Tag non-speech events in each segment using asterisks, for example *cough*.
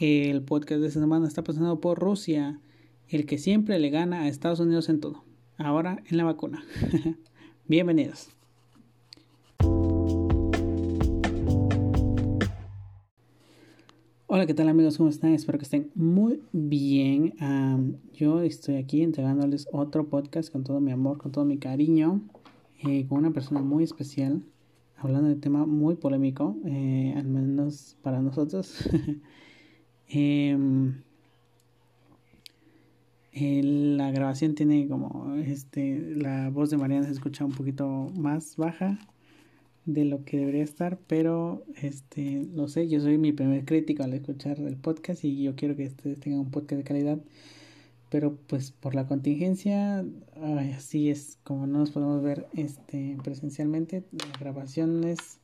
El podcast de esta semana está pasando por Rusia, el que siempre le gana a Estados Unidos en todo. Ahora en la vacuna. *laughs* Bienvenidos. Hola, ¿qué tal amigos? ¿Cómo están? Espero que estén muy bien. yo estoy aquí entregándoles otro podcast con todo mi amor, con todo mi cariño, eh, con una persona muy especial, hablando de un tema muy polémico, eh, al menos para nosotros. *laughs* Em, la grabación tiene como este la voz de Mariana se escucha un poquito más baja de lo que debería estar, pero este, no sé, yo soy mi primer crítico al escuchar el podcast y yo quiero que ustedes tengan un podcast de calidad, pero pues por la contingencia, así es como no nos podemos ver este presencialmente, las grabaciones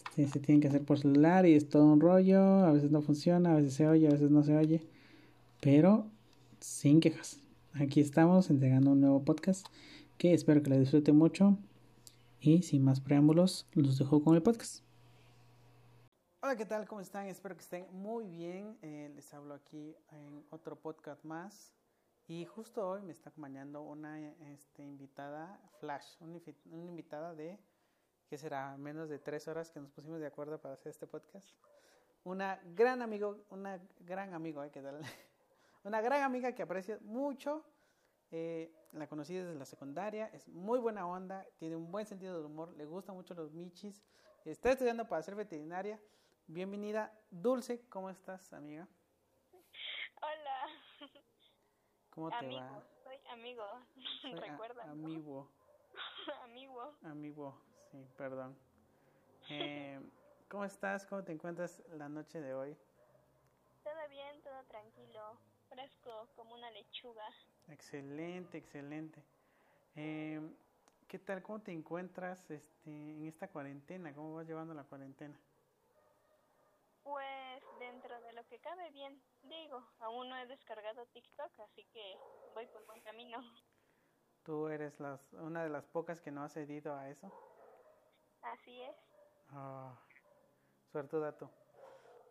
este, se tienen que hacer por celular y es todo un rollo, a veces no funciona, a veces se oye, a veces no se oye, pero sin quejas. Aquí estamos entregando un nuevo podcast que espero que lo disfruten mucho. Y sin más preámbulos, los dejo con el podcast. Hola, ¿qué tal? ¿Cómo están? Espero que estén muy bien. Eh, les hablo aquí en otro podcast más. Y justo hoy me está acompañando una este, invitada flash, una, invitada de, ¿qué será? Menos de tres horas que nos pusimos de acuerdo para hacer este podcast. Una gran amigo, una gran amigo, ¿eh? ¿Qué tal? una gran amiga que aprecio mucho eh, la conocí desde la secundaria, es muy buena onda, tiene un buen sentido del humor, le gustan mucho los michis, está estudiando para ser veterinaria. Bienvenida, Dulce, ¿cómo estás, amiga? Hola. ¿Cómo te va? Soy amigo, *laughs* recuerda. *laughs* Amigo. amigo. Amigo, sí, perdón. Eh, ¿Cómo estás? ¿Cómo te encuentras la noche de hoy? Todo bien, todo tranquilo, fresco como una lechuga. Excelente, excelente. Eh, ¿Qué tal? ¿Cómo te encuentras este, en esta cuarentena? ¿Cómo vas llevando la cuarentena? Pues dentro de lo que cabe bien, digo, aún no he descargado TikTok, así que voy por buen camino. ¿Tú eres las, una de las pocas que no ha cedido a eso? Así es. Oh, suertuda tú.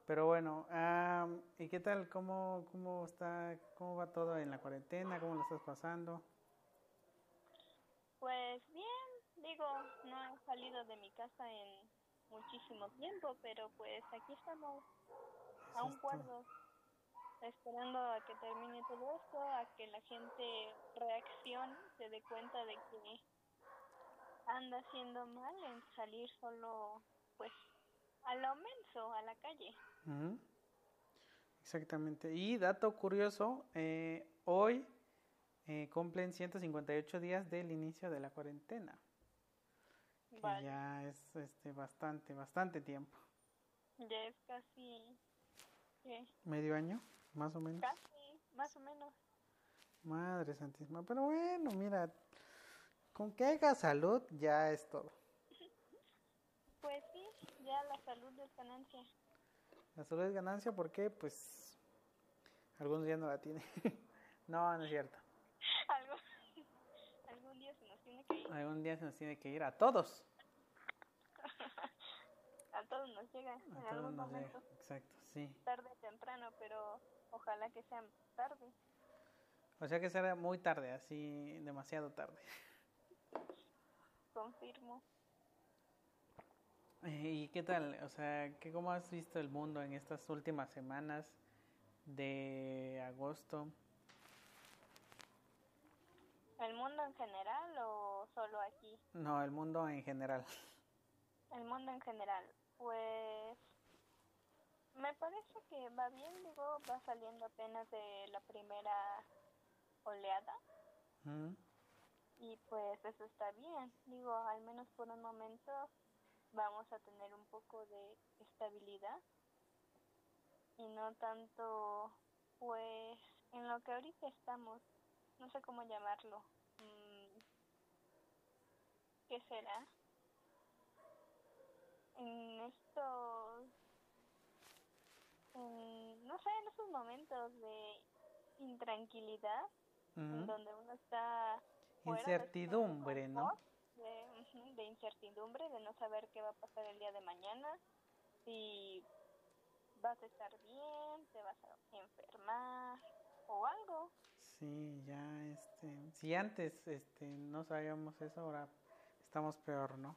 Pero bueno, ¿y qué tal? ¿Cómo, ¿Cómo está, cómo va todo en la cuarentena? ¿Cómo lo estás pasando? Pues bien, digo, no he salido de mi casa en muchísimo tiempo, pero pues aquí estamos a un cuarto, esperando a que termine todo esto, a que la gente reaccione, se dé cuenta de que anda haciendo mal en salir solo, pues, a lo menso, a la calle. Exactamente. Y dato curioso, eh, hoy eh, cumplen 158 días del inicio de la cuarentena. Que ya es este, bastante, bastante tiempo. Ya es casi... ¿Medio año? Más o menos. Casi, más o menos. Madre santísima. Pero bueno, mira, con que haya salud ya es todo. Pues sí, ya la salud es ganancia. La salud es ganancia porque, pues, algunos días no la tiene. *laughs* no, no es cierto. algún día se nos tiene que ir. Algún día se nos tiene que ir a todos. *laughs* a todos nos llega en algún momento. Exacto, sí. Tarde temprano, pero ojalá que sea tarde. O sea que será muy tarde, así demasiado tarde. *laughs* Confirmo. Eh, ¿Y qué tal? O sea, ¿qué, ¿cómo has visto el mundo en estas últimas semanas de agosto? ¿El mundo en general o solo aquí? No, el mundo en general. El mundo en general. Pues me parece que va bien, digo, va saliendo apenas de la primera oleada. Y pues eso está bien, digo, al menos por un momento vamos a tener un poco de estabilidad. Y no tanto pues en lo que ahorita estamos, no sé cómo llamarlo, mm, ¿qué será? En estos, no sé, en esos momentos de intranquilidad, en donde uno está... Incertidumbre, ¿no? de, incertidumbre, de no saber qué va a pasar el día de mañana, si vas a estar bien, te vas a enfermar o algo. Sí, ya, este, si antes, este, no sabíamos eso, ahora estamos peor, ¿no?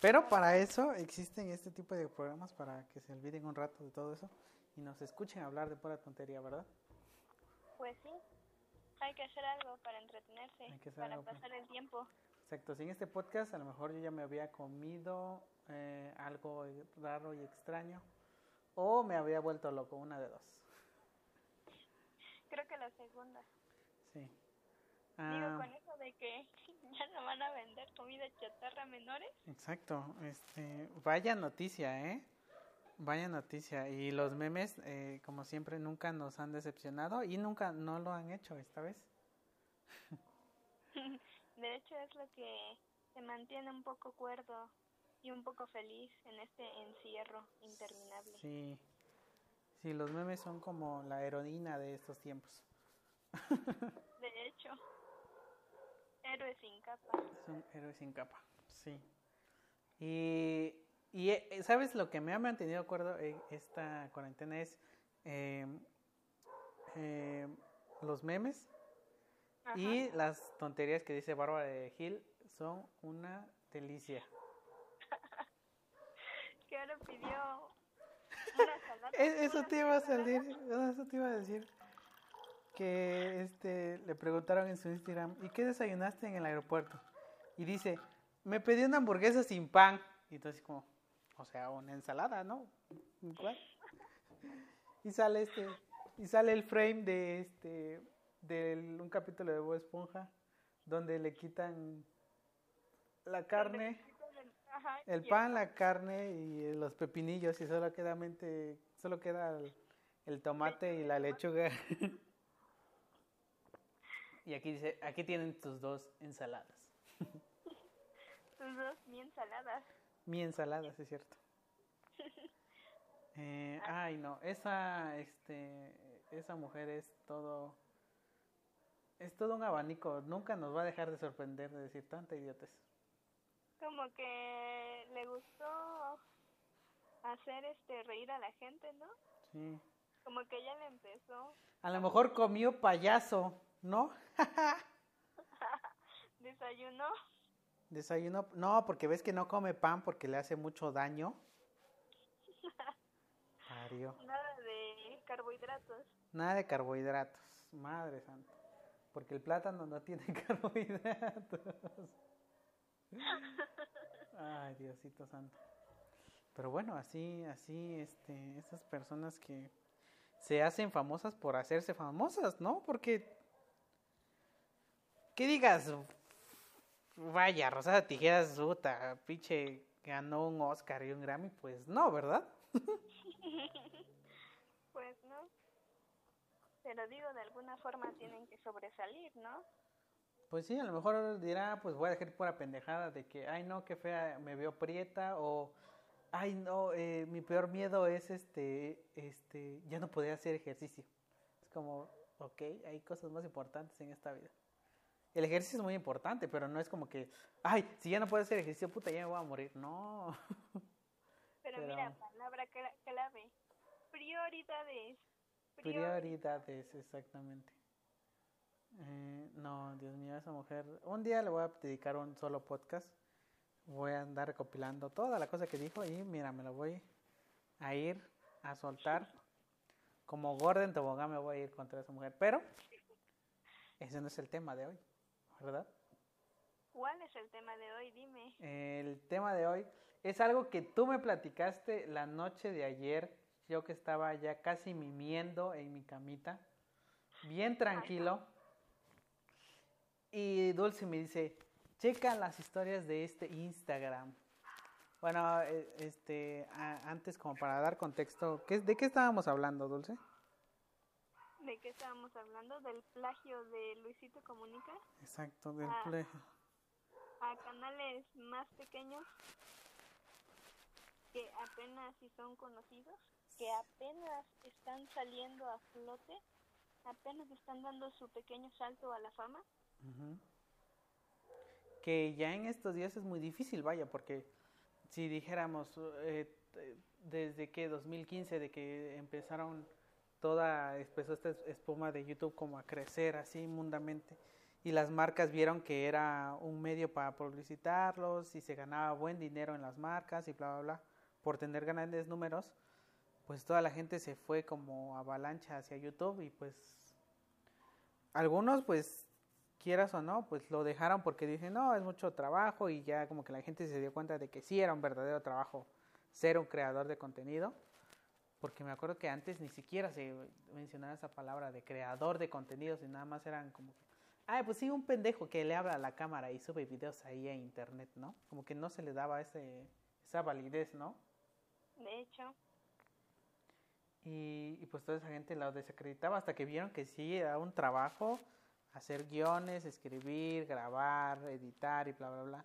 Pero para eso existen este tipo de programas para que se olviden un rato de todo eso y nos escuchen hablar de pura tontería, ¿verdad? Pues sí, hay que hacer algo para entretenerse, para pasar el tiempo. Exacto, sin este podcast a lo mejor yo ya me había comido eh, algo raro y extraño o me había vuelto loco, una de dos. Creo que la segunda. Sí. Digo, ah. con eso de que *laughs* ya no van a vender comida chatarra menores. Exacto, este, vaya noticia, ¿eh? Vaya noticia. Y los memes, eh, como siempre, nunca nos han decepcionado y nunca no lo han hecho esta vez. *laughs* De hecho, es lo que se mantiene un poco cuerdo y un poco feliz en este encierro interminable. Sí, sí, los memes son como la heroína de estos tiempos. *laughs* De hecho, héroes sin capa. Son héroes sin capa, sí. Y, y eh, ¿sabes lo que me ha mantenido de acuerdo en esta cuarentena? Es eh, eh, los memes y las tonterías que dice Bárbara de Gil son una delicia. *laughs* que ahora pidió Eso te iba a salir, eso te iba a decir que este le preguntaron en su Instagram, ¿y qué desayunaste en el aeropuerto? Y dice, me pedí una hamburguesa sin pan. Y entonces como, o sea, una ensalada, ¿no? Y sale este, y sale el frame de este, de un capítulo de Bob Esponja, donde le quitan la carne, el pan, la carne y los pepinillos y solo queda, mente, solo queda el tomate y la lechuga. *laughs* Y aquí dice, aquí tienen tus dos ensaladas. tus dos mi ensaladas. Mi ensalada, es cierto. *laughs* Eh, ay, no, esa, este, esa mujer es todo, es todo un abanico. Nunca nos va a dejar de sorprender de decir tanta idiotes. Como que le gustó hacer este reír a la gente, ¿no? Sí. Como que ella le empezó. A lo mejor comió payaso. ¿No? *laughs* *laughs* ¿Desayuno? Desayuno, no, porque ves que no come pan porque le hace mucho daño. *laughs* Nada de carbohidratos. Nada de carbohidratos, madre santa. Porque el plátano no tiene *laughs* carbohidratos. Ay, Diosito santo. Pero bueno, así, así, este, esas personas que se hacen famosas por hacerse famosas, ¿no? Porque ¿Qué digas, vaya, Rosada Tijeras, puta, pinche, ganó un Oscar y un Grammy, pues no, ¿verdad? *laughs* pues no. Pero digo, de alguna forma tienen que sobresalir, ¿no? Pues sí, a lo mejor dirá, pues voy a dejar pura pendejada de que, ay no, qué fea, me veo prieta, o, ay no, eh, mi peor miedo es este, este, ya no poder hacer ejercicio. Es como, ok, hay cosas más importantes en esta vida. El ejercicio es muy importante, pero no es como que, ay, si ya no puedo hacer ejercicio, puta, ya me voy a morir. No. *laughs* Pero, mira, palabra clave. Prioridades. Prioridades, exactamente. Eh, no, Dios mío, esa mujer. Un día le voy a dedicar un solo podcast. Voy a andar recopilando toda la cosa que dijo y mira, me lo voy a ir a soltar. Como Gordon Tobogán me voy a ir contra esa mujer. Pero ese no es el tema de hoy. ¿Verdad? ¿Cuál es el tema de hoy? Dime. El tema de hoy es algo que tú me platicaste la noche de ayer, yo que estaba ya casi mimiendo en mi camita, bien tranquilo. Y Dulce me dice, checa las historias de este Instagram. Bueno, eh, este, antes como para dar contexto, ¿de qué estábamos hablando, Dulce? ¿De qué estábamos hablando? ¿Del plagio de Luisito Comunica? Exacto, del plagio. A canales más pequeños que apenas si son conocidos, que apenas están saliendo a flote, apenas están dando su pequeño salto a la fama. Que ya en estos días es muy difícil, vaya, porque si dijéramos, eh, desde que 2015, de que empezaron toda, empezó esta espuma de YouTube como a crecer así mundamente. Y las marcas vieron que era un medio para publicitarlos y se ganaba buen dinero en las marcas y bla, bla, bla, por tener grandes números, pues toda la gente se fue como avalancha hacia YouTube y pues algunos pues quieras o no, pues lo dejaron porque dicen, no, es mucho trabajo y ya como que la gente se dio cuenta de que sí era un verdadero trabajo ser un creador de contenido, porque me acuerdo que antes ni siquiera se mencionaba esa palabra de creador de contenidos y nada más eran como Ah, pues sí, un pendejo que le habla a la cámara y sube videos ahí a internet, ¿no? Como que no se le daba ese, esa validez, ¿no? De hecho. Y, y pues toda esa gente lo desacreditaba hasta que vieron que sí era un trabajo hacer guiones, escribir, grabar, editar y bla, bla, bla.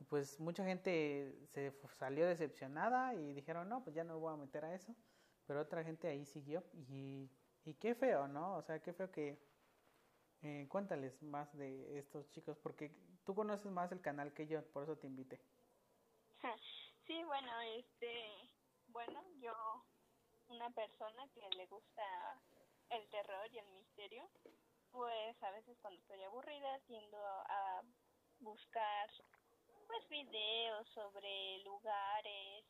Y pues mucha gente se salió decepcionada y dijeron, no, pues ya no voy a meter a eso. Pero otra gente ahí siguió y, y qué feo, ¿no? O sea, qué feo que eh, cuéntales más de estos chicos, porque tú conoces más el canal que yo, por eso te invité. *laughs* Sí, bueno, este, bueno, yo, una persona que le gusta el terror y el misterio, pues a veces cuando estoy aburrida tiendo a buscar pues videos sobre lugares,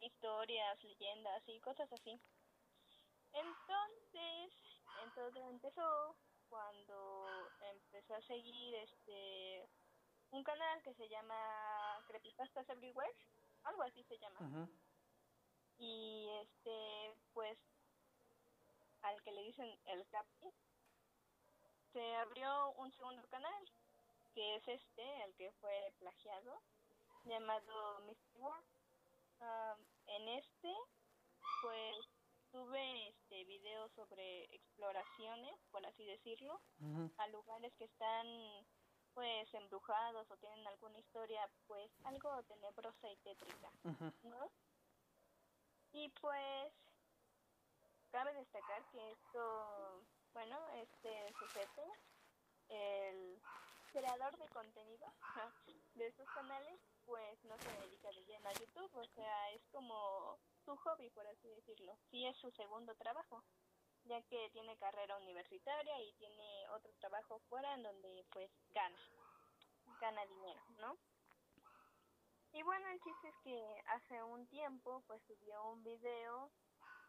historias, leyendas y cosas así. Entonces, entonces empezó cuando empecé a seguir este un canal que se llama Creepypastas Everywhere, algo así se llama. Y este, pues, al que le dicen el Capi, se abrió un segundo canal, que es este, el que fue plagiado, llamado Mystery World. Ah, en este, pues, tuve este videos sobre exploraciones, por así decirlo, a lugares que están pues embrujados o tienen alguna historia pues algo tenebrosa y tétrica, ¿no? Y pues cabe destacar que esto, bueno, este sujeto, el creador de contenido *laughs* de estos canales, pues no se dedica de lleno a YouTube, o sea, es como su hobby, por así decirlo. Sí es su segundo trabajo, ya que tiene carrera universitaria y tiene otro trabajo fuera en donde pues gana, gana dinero, ¿no? Y bueno, el chiste es que hace un tiempo pues subió un video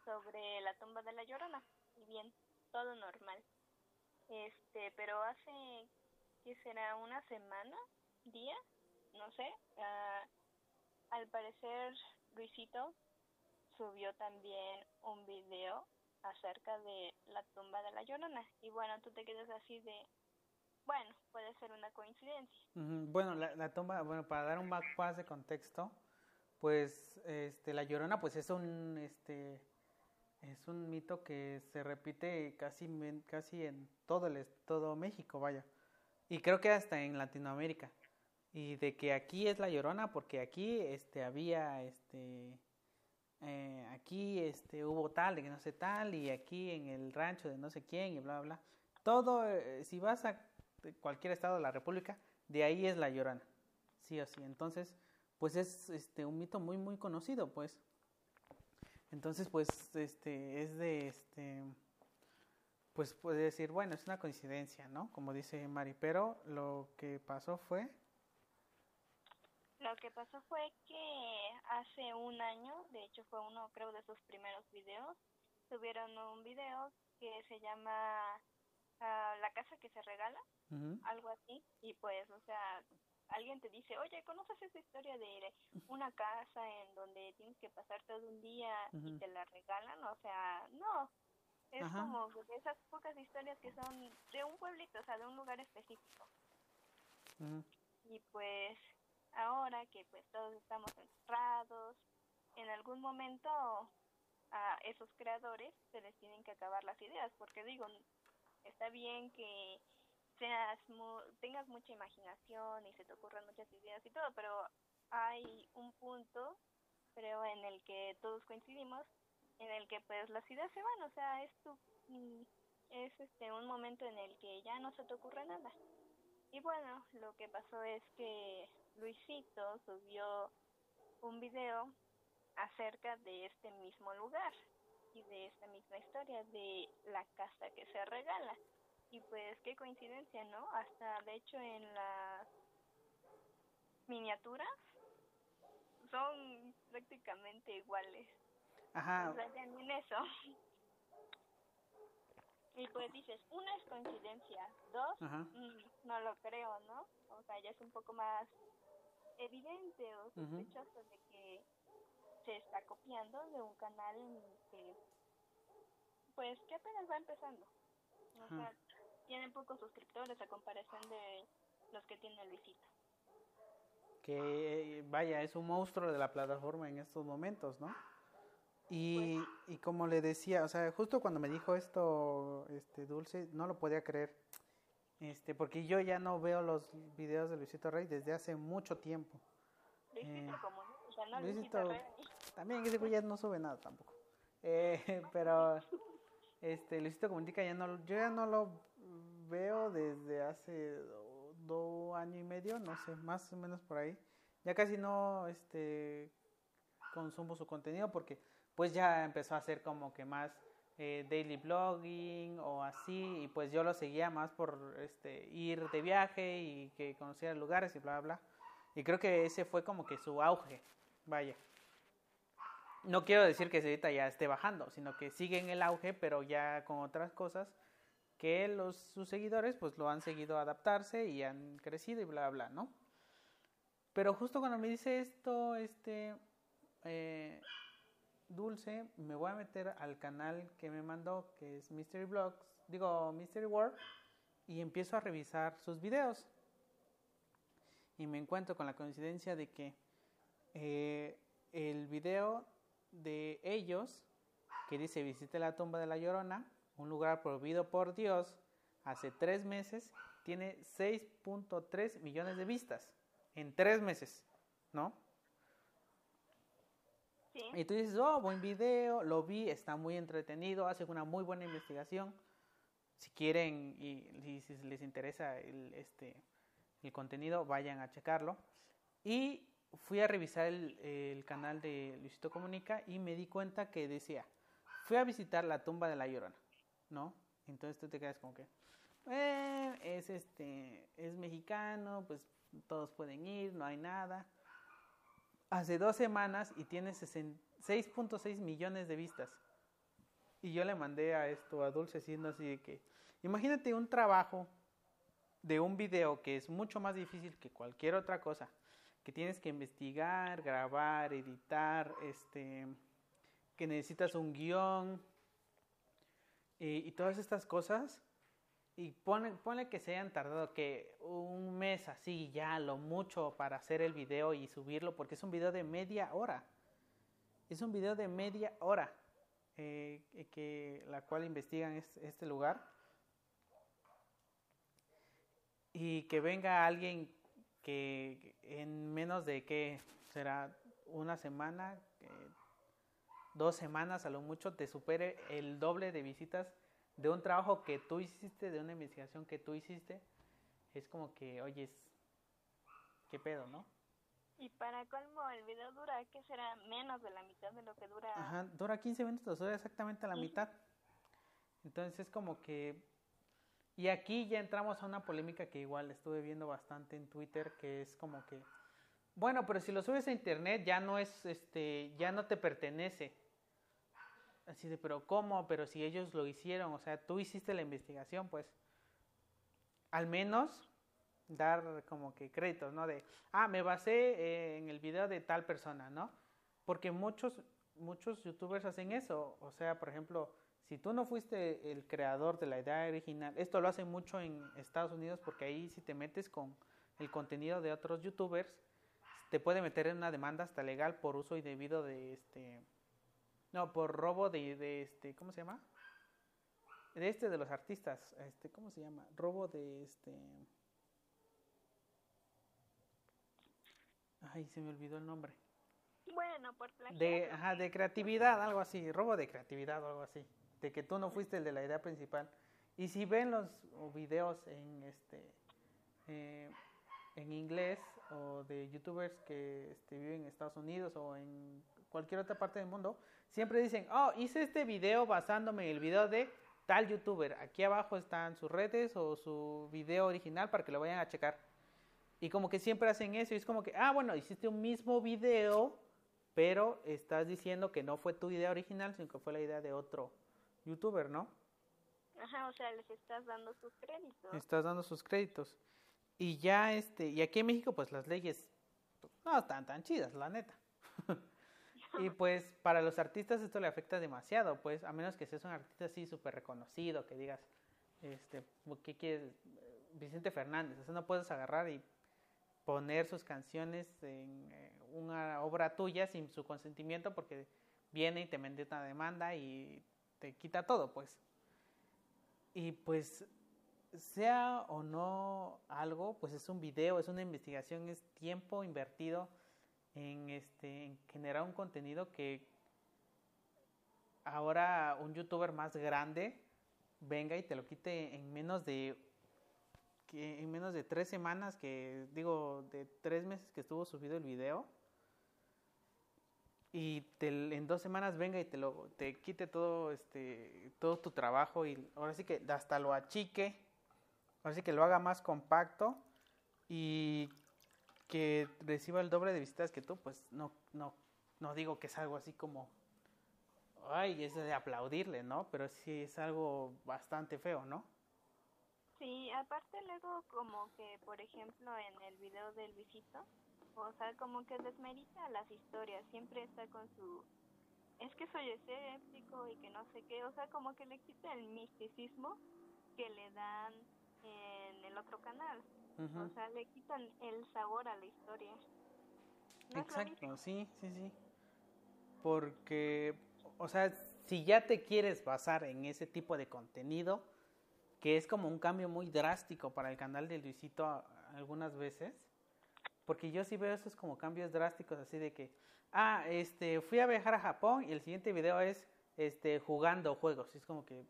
sobre la tumba de la Llorona y bien, todo normal. Este, pero hace que será una semana, día, no sé, uh, al parecer Luisito subió también un video acerca de la tumba de la Llorona. Y bueno, tú te quedas así de, bueno, puede ser una coincidencia. Bueno, la, la, tumba, bueno, para dar un más de contexto, pues este, la Llorona pues es un, este, es un mito que se repite casi, casi en todo, el, todo México, vaya. Y creo que hasta en Latinoamérica. Y de que aquí es la Llorona porque aquí este, había este, eh, aquí este, hubo tal, de que no sé tal, y aquí en el rancho de no sé quién, y bla, bla. Todo, eh, si vas a cualquier estado de la República, de ahí es la llorona, sí o sí. Entonces, pues es este, un mito muy, muy conocido, pues. Entonces, pues, este, es de, este, pues puede decir, bueno, es una coincidencia, ¿no? Como dice Mari, pero lo que pasó fue lo que pasó fue que hace un año, de hecho fue uno creo de sus primeros videos, subieron un video que se llama ah, La casa que se regala, algo así, y pues, o sea, alguien te dice, oye, ¿conoces esa historia de una casa en donde tienes que pasar todo un día y te la regalan? O sea, no, es como esas pocas historias que son de un pueblito, o sea, de un lugar específico. Y pues ahora que pues todos estamos encerrados, en algún momento a esos creadores se les tienen que acabar las ideas, porque digo, está bien que seas tengas mucha imaginación y se te ocurran muchas ideas y todo, pero hay un punto, creo, en el que todos coincidimos, en el que pues las ideas se van, o sea, es tu, es este un momento en el que ya no se te ocurre nada. Y bueno, lo que pasó es que Luisito subió un video acerca de este mismo lugar y de esta misma historia de la casa que se regala. Y pues qué coincidencia, ¿no? Hasta de hecho en las miniaturas son prácticamente iguales. Ajá. O sea, en eso. Y pues dices, una es coincidencia, dos, mm, no lo creo, ¿no? O sea, ya es un poco más evidente o sospechoso de que se está copiando de un canal que, pues, que apenas va empezando. O sea, tienen pocos suscriptores a comparación de los que tiene Luisito. Que, vaya, es un monstruo de la plataforma en estos momentos, ¿no? Y, pues y como le decía, o sea, justo cuando me dijo esto, este Dulce, no lo podía creer. Este, porque yo ya no veo los videos de Luisito Rey desde hace mucho tiempo. Luisito eh, como, o sea, no Luisito, Rey. También ese güey ya no sube nada tampoco. Eh, *laughs* pero este Luisito Comunica ya no yo ya no lo veo desde hace dos años y medio, no sé, más o menos por ahí. Ya casi no este consumo su contenido porque pues ya empezó a hacer como que más eh, daily blogging o así y pues yo lo seguía más por este ir de viaje y que conociera lugares y bla bla y creo que ese fue como que su auge vaya. No quiero decir que ahorita ya esté bajando sino que sigue en el auge pero ya con otras cosas que los sus seguidores pues lo han seguido adaptarse y han crecido y bla bla no pero justo cuando me dice esto este eh, Dulce, me voy a meter al canal que me mandó, que es Mystery Blogs, digo Mystery World, y empiezo a revisar sus videos. Y me encuentro con la coincidencia de que eh, el video de ellos, que dice visite la tumba de la Llorona, un lugar prohibido por Dios, hace tres meses, tiene 6.3 millones de vistas. En tres meses, ¿no? Y tú dices, oh, buen video, lo vi, está muy entretenido, hace una muy buena investigación. Si quieren y, si les interesa el, este, el contenido, vayan a checarlo. Y fui a revisar el, canal de Luisito Comunica y me di cuenta que decía, fui a visitar la tumba de la Llorona, ¿no? Entonces tú te quedas como que, eh, es este, es mexicano, pues todos pueden ir, no hay nada hace dos semanas y tiene 6.6 millones de vistas. Y yo le mandé a esto a Dulce siendo así de que, imagínate un trabajo de un video que es mucho más difícil que cualquier otra cosa, que tienes que investigar, grabar, editar, este, que necesitas un guion eh, y todas estas cosas y pone, pone que se hayan tardado que un mes así ya lo mucho para hacer el video y subirlo porque es un video de media hora. Es un video de media hora eh, que la cual investigan este, lugar. Y que venga alguien que en menos de que será una semana, dos semanas a lo mucho, te supere el doble de visitas de un trabajo que tú hiciste, de una investigación que tú hiciste, es como que, oyes, ¿qué pedo, no? Y para colmo, el video dura, ¿qué será? Menos de la mitad de lo que dura. Ajá, dura 15 minutos, dura exactamente la mitad. Entonces es como que... Y aquí ya entramos a una polémica que igual estuve viendo bastante en Twitter, que es como que... Bueno, pero si lo subes a internet ya no es, este, ya no te pertenece. Así de, pero ¿cómo? Pero si ellos lo hicieron, o sea, tú hiciste la investigación, pues al menos dar como que créditos, ¿no? De, ah, me basé en el video de tal persona, ¿no? Porque muchos, muchos youtubers hacen eso, o sea, por ejemplo, si tú no fuiste el creador de la idea original, esto lo hacen mucho en Estados Unidos porque ahí si te metes con el contenido de otros youtubers, te puede meter en una demanda hasta legal por uso indebido de este no, por robo de, de este, ¿cómo se llama? De este de los artistas, este, ¿cómo se llama? Robo de este. Ay, se me olvidó el nombre. Bueno, por de, ajá, de creatividad, algo así, robo de creatividad o algo así, de que tú no fuiste el de la idea principal. Y si ven los videos en este eh, en inglés o de youtubers que este, viven en Estados Unidos o en cualquier otra parte del mundo, siempre dicen, oh, hice este video basándome en el video de tal youtuber. Aquí abajo están sus redes o su video original para que lo vayan a checar. Y como que siempre hacen eso y es como que, ah, bueno, hiciste un mismo video, pero estás diciendo que no fue tu idea original, sino que fue la idea de otro youtuber, ¿no? Ajá, o sea, les estás dando sus créditos. Estás dando sus créditos. Y ya, este, y aquí en México, pues las leyes no están tan chidas, la neta. *laughs* y *laughs* pues para los artistas esto le afecta demasiado, pues, a menos que seas un artista así súper reconocido, que digas, este, ¿qué quieres? Vicente Fernández, o sea, no puedes agarrar y poner sus canciones en eh, una obra tuya sin su consentimiento porque viene y te mete una demanda y te quita todo, pues. Y pues sea o no algo, pues es un video, es una investigación, es tiempo invertido en, este, en generar un contenido que ahora un youtuber más grande venga y te lo quite en menos de que en menos de tres semanas que digo de tres meses que estuvo subido el video y en dos semanas venga y te lo te quite todo este todo tu trabajo y ahora sí que hasta lo achique ahora sí que lo haga más compacto y que reciba el doble de visitas que tú pues no no no digo que es algo así como ay es de aplaudirle no pero sí es algo bastante feo no sí aparte luego como que por ejemplo en el video del visito o sea, como que desmerita las historias, siempre está con su... Es que soy escéptico y que no sé qué, o sea, como que le quita el misticismo que le dan en el otro canal. O sea, le quitan el sabor a la historia. Exacto, sí, sí, sí. Porque, o sea, si ya te quieres basar en ese tipo de contenido, que es como un cambio muy drástico para el canal de Luisito algunas veces, porque yo sí veo esos como cambios drásticos, así de que, ah, este, fui a viajar a Japón y el siguiente video es, este, jugando juegos. Y es como que,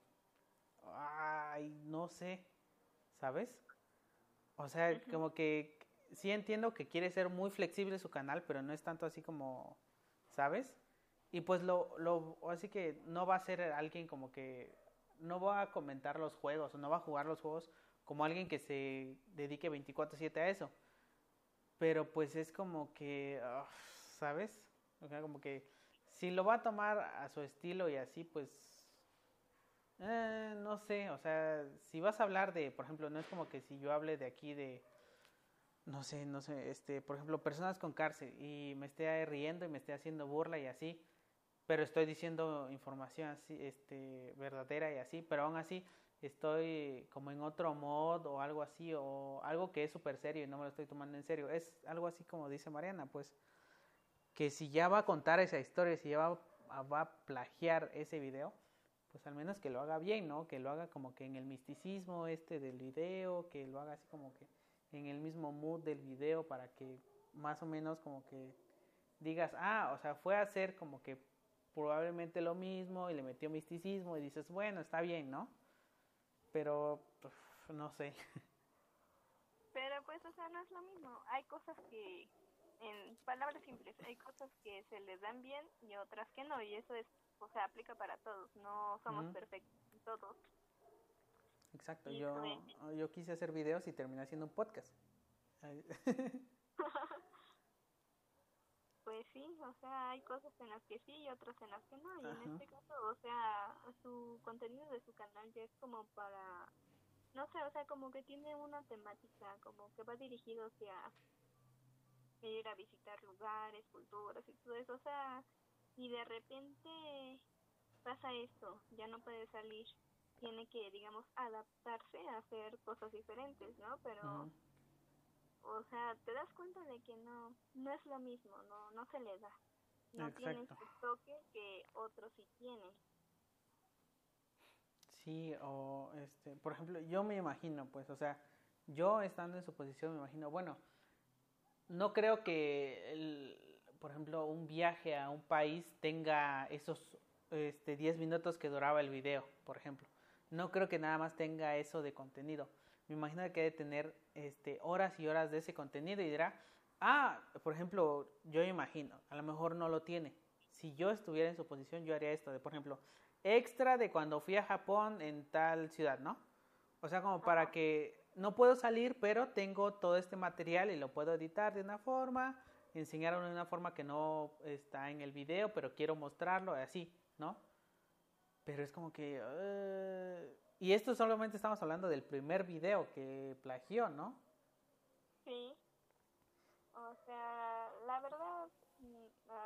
ay, no sé, ¿sabes? O sea, como que sí entiendo que quiere ser muy flexible su canal, pero no es tanto así como, ¿sabes? Y pues lo, lo, así que no va a ser alguien como que, no va a comentar los juegos no va a jugar los juegos como alguien que se dedique 24/7 a eso pero pues es como que, ah, ¿sabes? O sea, como que si lo va a tomar a su estilo y así, pues, no sé, o sea, si vas a hablar de, por ejemplo, no es como que si yo hable de aquí de, no sé, no sé, este, por ejemplo, personas con cárcel y me esté riendo y me esté haciendo burla y así, pero estoy diciendo información así, este, verdadera y así, pero aún así estoy como en otro mod o algo así, o algo que es súper serio y no me lo estoy tomando en serio. Es algo así como dice Mariana, pues que si ya va a contar esa historia, si ya va a, va a plagiar ese video, pues al menos que lo haga bien, ¿no? Que lo haga como que en el misticismo este del video, que lo haga así como que en el mismo mood del video para que más o menos como que digas, ah, o sea, fue a hacer como que probablemente lo mismo y le metió misticismo y dices, bueno, está bien, ¿no? pero no sé. *laughs* Pero pues, o sea, no es lo mismo. Hay cosas que, en palabras simples, hay cosas que se les dan bien y otras que no, y eso es, o sea, aplica para todos, no somos perfectos todos. Exacto, yo, yo quise hacer videos y terminé haciendo un podcast. *laughs* pues sí, o sea, hay cosas en las que sí y otras en las que no. Y en este caso, o sea, su contenido de su canal ya es como para, no sé, o sea, como que tiene una temática, como que va dirigido hacia ir a visitar lugares, culturas y todo eso. O sea, y de repente pasa esto, ya no puede salir, tiene que, digamos, adaptarse a hacer cosas diferentes, ¿no? Pero o sea, te das cuenta de que no, no es lo mismo, no, no se le da. No tiene ese toque que otros sí tienen. Sí, o este, por ejemplo, yo me imagino, pues, o sea, yo estando en su posición me imagino, bueno, no creo que, el, por ejemplo, un viaje a un país tenga esos este, 10 minutos que duraba el video, por ejemplo. No creo que nada más tenga eso de contenido me imagino que debe tener este, horas y horas de ese contenido y dirá, ah, por ejemplo, yo imagino, a lo mejor no lo tiene, si yo estuviera en su posición, yo haría esto, de por ejemplo, extra de cuando fui a Japón en tal ciudad, ¿no? O sea, como para que no puedo salir, pero tengo todo este material y lo puedo editar de una forma, enseñarlo de una forma que no está en el video, pero quiero mostrarlo, así, ¿no? Pero es como que... Uh, y esto solamente estamos hablando del primer video que plagió, ¿no? Sí. O sea, la verdad,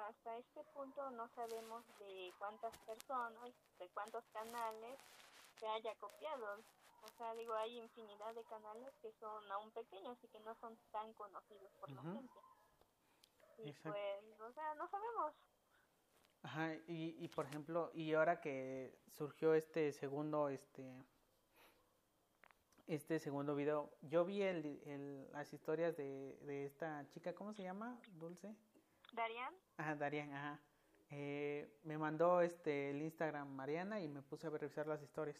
hasta este punto no sabemos de cuántas personas, de cuántos canales se haya copiado. O sea, digo, hay infinidad de canales que son aún pequeños y que no son tan conocidos por la gente. Y pues, o sea, no sabemos. Ajá, y, y por ejemplo, y ahora que surgió este segundo, este, este segundo video, yo vi el, el, las historias de, de esta chica, ¿cómo se llama? Dulce. Darian. Ajá, Darian, ajá. Eh, me mandó este el Instagram Mariana y me puse a revisar las historias.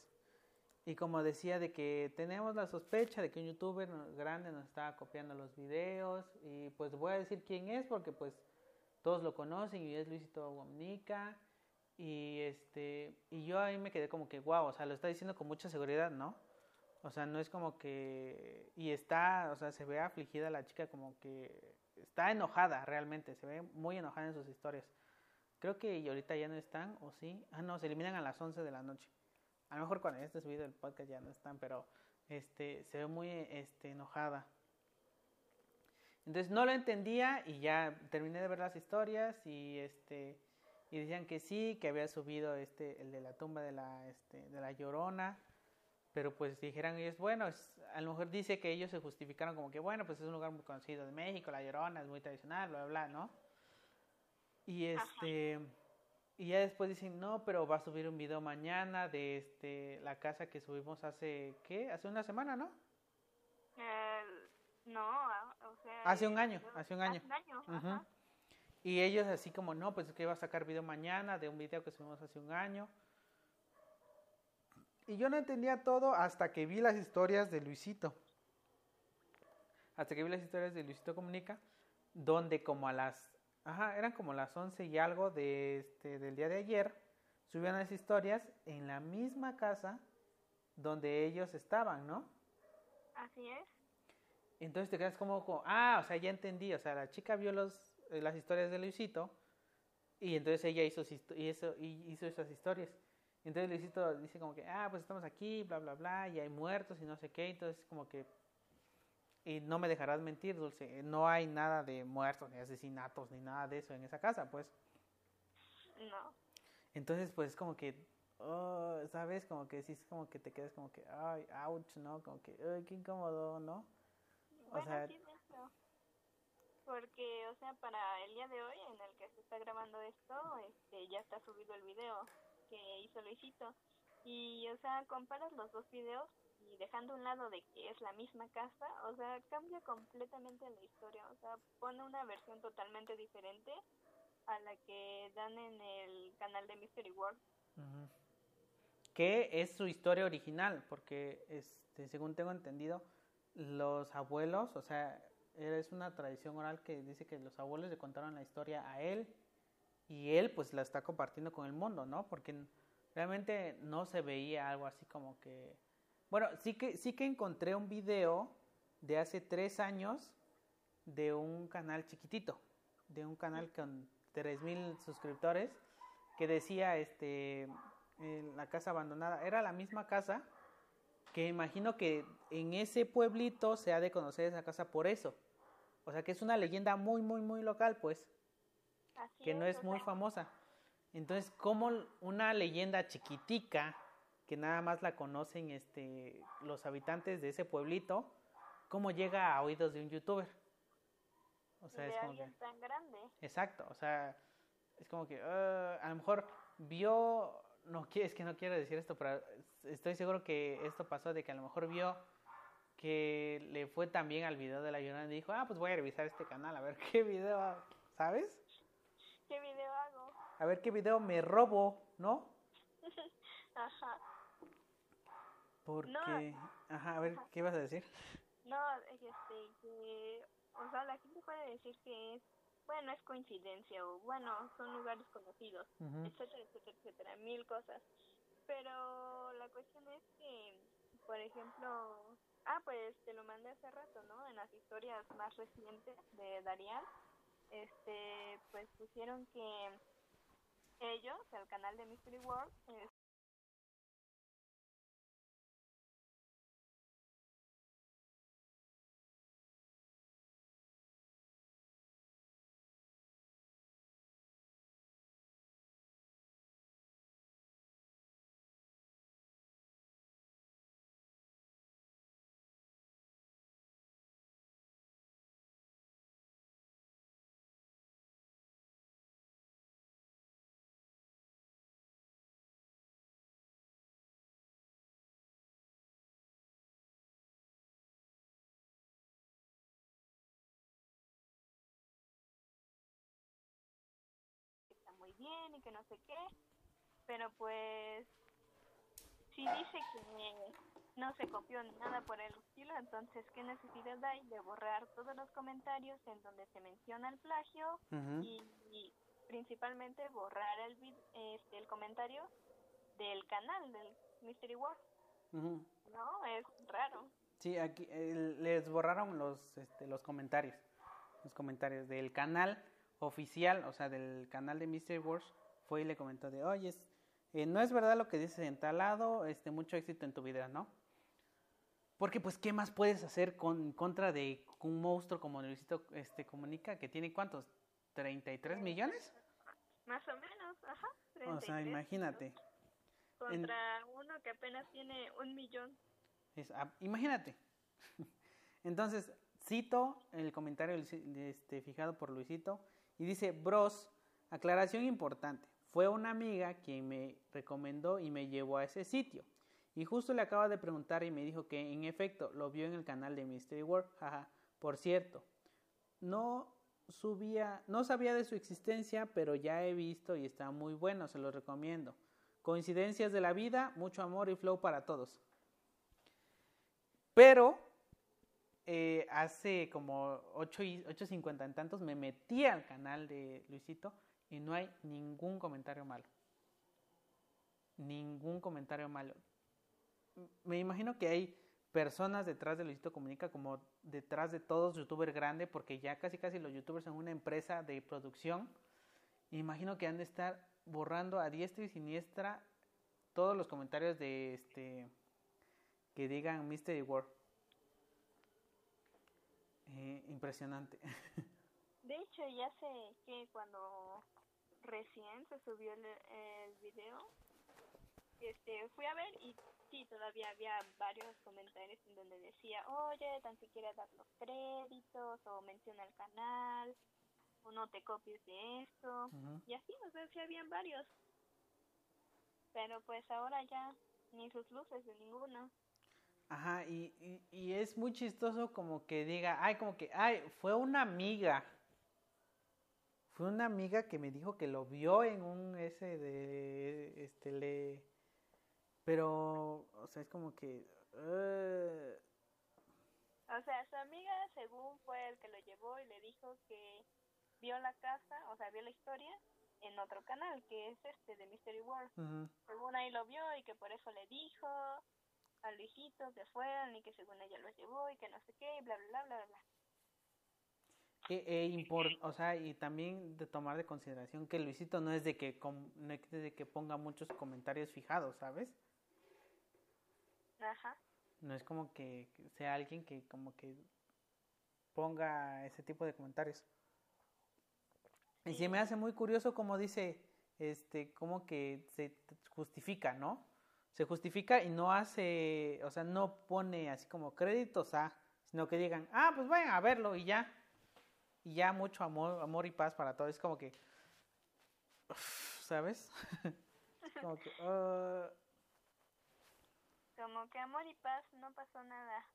Y como decía de que tenemos la sospecha de que un youtuber grande nos estaba copiando los videos y pues voy a decir quién es porque pues todos lo conocen y es Luisito Guamnica y este y yo ahí me quedé como que wow, o sea, lo está diciendo con mucha seguridad, ¿no? O sea, no es como que y está, o sea, se ve afligida la chica como que está enojada realmente, se ve muy enojada en sus historias. Creo que ahorita ya no están o sí, ah no, se eliminan a las 11 de la noche a lo mejor cuando este subido el podcast ya no están, pero este, se ve muy este, enojada. Entonces no lo entendía y ya terminé de ver las historias y este y decían que sí, que había subido este el de la tumba de la este, de la Llorona, pero pues dijeran ellos, bueno, a lo mejor dice que ellos se justificaron como que bueno, pues es un lugar muy conocido de México, la Llorona es muy tradicional, bla, bla ¿no? Y este y ya después dicen, no, pero va a subir un video mañana de este la casa que subimos hace, ¿qué? Hace una semana, ¿no? Eh, no, o sea... Hace un año, hace un año. Hace un año, Y ellos así como, no, pues es que iba a sacar video mañana de un video que subimos hace un año. Y yo no entendía todo hasta que vi las historias de Luisito. Hasta que vi las historias de Luisito Comunica, donde como a las Ajá, eran como las 11 y algo de este, del día de ayer. Subían las historias en la misma casa donde ellos estaban, ¿no? Así es. Entonces te quedas como, ah, o sea, ya entendí. O sea, la chica vio los, eh, las historias de Luisito y entonces ella hizo, hizo, hizo esas historias. Entonces Luisito dice como que, ah, pues estamos aquí, bla, bla, bla, y hay muertos y no sé qué. Entonces como que y no me dejarás mentir, Dulce, no hay nada de muertos, ni asesinatos, ni nada de eso en esa casa, pues. No. Entonces, pues como que, oh, ¿sabes? Como que sí, es como que te quedas como que, ay, ouch, ¿no? Como que, ay, qué incómodo, ¿no? O sea... Porque, o sea, para el día de hoy en el que se está grabando esto, este, ya está subido el video que hizo Luisito. Y, o sea, comparas los dos videos y dejando un lado de que es la misma casa, o sea, cambia completamente la historia, o sea, pone una versión totalmente diferente a la que dan en el canal de Mystery World. Que es su historia original, porque este, según tengo entendido, los abuelos, o sea, es una tradición oral que dice que los abuelos le contaron la historia a él y él pues la está compartiendo con el mundo, ¿no? Porque realmente no se veía algo así como que bueno, sí que, sí que encontré un video de hace tres años de un canal chiquitito, de un canal con mil suscriptores, que decía, este, la casa abandonada, era la misma casa, que imagino que en ese pueblito se ha de conocer esa casa por eso. O sea que es una leyenda muy, muy, muy local, pues. que no es muy famosa. Entonces, como una leyenda chiquitica que nada más la conocen este, los habitantes de ese pueblito, cómo llega a oídos de un youtuber. O sea, es como que, tan grande. Exacto, o sea, es como que uh, a lo mejor vio, no es que no quiero decir esto, pero estoy seguro que esto pasó de que a lo mejor vio que le fue tan bien al video de la Llorona y dijo, ah, pues voy a revisar este canal, a ver qué video, ¿sabes? ¿Qué video hago? A ver qué video me robo, ¿no? *laughs* Ajá. Porque, ajá, a ver, ¿qué ibas a decir? No, este, que, o sea, la gente puede decir que es bueno, es coincidencia o bueno, son lugares conocidos, etcétera, etcétera, etcétera, mil cosas. Pero la cuestión es que, por ejemplo, ah, pues te lo mandé hace rato, ¿no? En las historias más recientes de Darian, este, pues pusieron que ellos, el canal de Mystery World, que no sé qué, pero pues si dice que no se copió nada por el estilo, entonces ¿qué necesidad hay de borrar todos los comentarios en donde se menciona el plagio y, principalmente borrar el, este, el comentario del canal del Mystery War? No, es raro. Sí, aquí les borraron los, este, los comentarios, los comentarios del canal oficial, o sea, del canal de Mystery Wars, fue y le comentó de, oye, eh, no es verdad lo que dices en tal lado, este, mucho éxito en tu video, ¿no? Porque pues, ¿qué más puedes hacer con contra de un monstruo como Luisito este, Comunica, que tiene cuántos, 33 millones? Más o menos, ajá. o sea, imagínate. Contra uno que apenas tiene un millón. Ah, imagínate. *laughs* Entonces, cito el comentario este, fijado por Luisito y dice, bros, aclaración importante. Fue una amiga quien me recomendó y me llevó a ese sitio. Y justo le acaba de preguntar y me dijo que en efecto lo vio en el canal de Mystery World. Jaja. Por cierto, no subía, no sabía de su existencia, pero ya he visto y está muy bueno, se lo recomiendo. Coincidencias de la vida, mucho amor y flow para todos. Pero eh, hace como 8 y 8.50 en tantos me metí al canal de Luisito y no hay ningún comentario malo. Ningún comentario malo. Me imagino que hay personas detrás de Luisito Comunica como detrás de todos youtubers grandes porque ya casi casi los youtubers son una empresa de producción. imagino que han de estar borrando a diestra y siniestra todos los comentarios de este que digan Mystery World. Eh, impresionante. *laughs* De hecho, ya sé que cuando recién se subió el, el video, este, fui a ver y sí, todavía había varios comentarios en donde decía, oye, tan siquiera dar los créditos o menciona el canal o no te copies de esto. Y así, o sea, sí habían varios. Pero pues ahora ya ni sus luces de ninguno. Ajá, y, y, es muy chistoso como que diga, ay, como que, ay, fue una amiga. Fue una amiga que me dijo que lo vio en un ese de, este, le... Pero, o sea, es como que... Uh. O sea, su amiga, según fue el que lo llevó y le dijo que vio la casa, o sea, vio la historia en otro canal, que es este de Mystery World. Según ahí lo vio y que por eso le dijo a Luisito que fueran y que según ella los llevó y que no sé qué, y bla, bla, bla, bla, bla. Eh, o sea, y también de tomar de consideración que Luisito no es de que, no es de que ponga muchos comentarios fijados, ¿sabes? Ajá. No es como que sea alguien que como que ponga ese tipo de comentarios. Y se me hace muy curioso como dice, este, como que se justifica, ¿no? se justifica y no hace, o sea, no pone así como créditos a, sino que digan, ah, pues vayan a verlo y ya. Y ya mucho amor, amor y paz para todos. Es como que, ¿sabes? *laughs* como que, uh... Como que amor y paz, no pasó nada.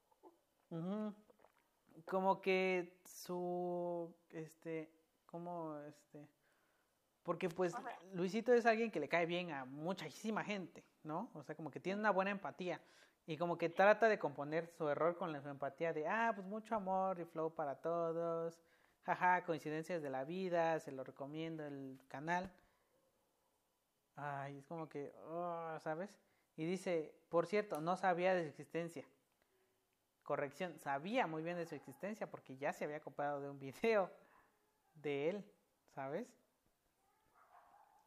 Como que su, este, como, este, porque pues Luisito es alguien que le cae bien a muchísima gente, ¿no? O sea, como que tiene una buena empatía y como que trata de componer su error con la, su empatía de, ah, pues mucho amor y flow para todos, jaja, coincidencias de la vida, se lo recomiendo el canal. Ay, es como que, oh, ¿sabes? Y dice, por cierto, no sabía de su existencia. Corrección, sabía muy bien de su existencia porque ya se había comprado de un *laughs* video de él, ¿sabes?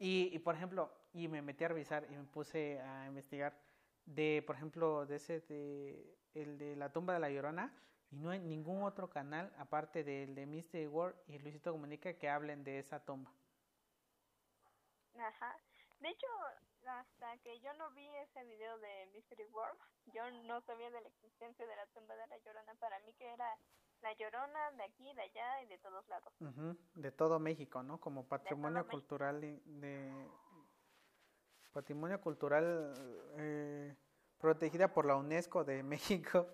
Y, por ejemplo, y me metí a revisar y me puse a investigar de, por ejemplo, de ese, de, el de la tumba de la Llorona, y no hay ningún otro canal aparte del de Mystery World y Luisito Comunica que hablen de esa tumba. Ajá. De hecho, hasta que yo no vi ese video de Mystery World, yo no sabía de la existencia de la tumba de la Llorona. Para mí que era la Llorona de aquí, de allá y de todos lados. De todo México, ¿no? Como patrimonio cultural de, patrimonio cultural eh, protegida por la UNESCO de *laughs* México.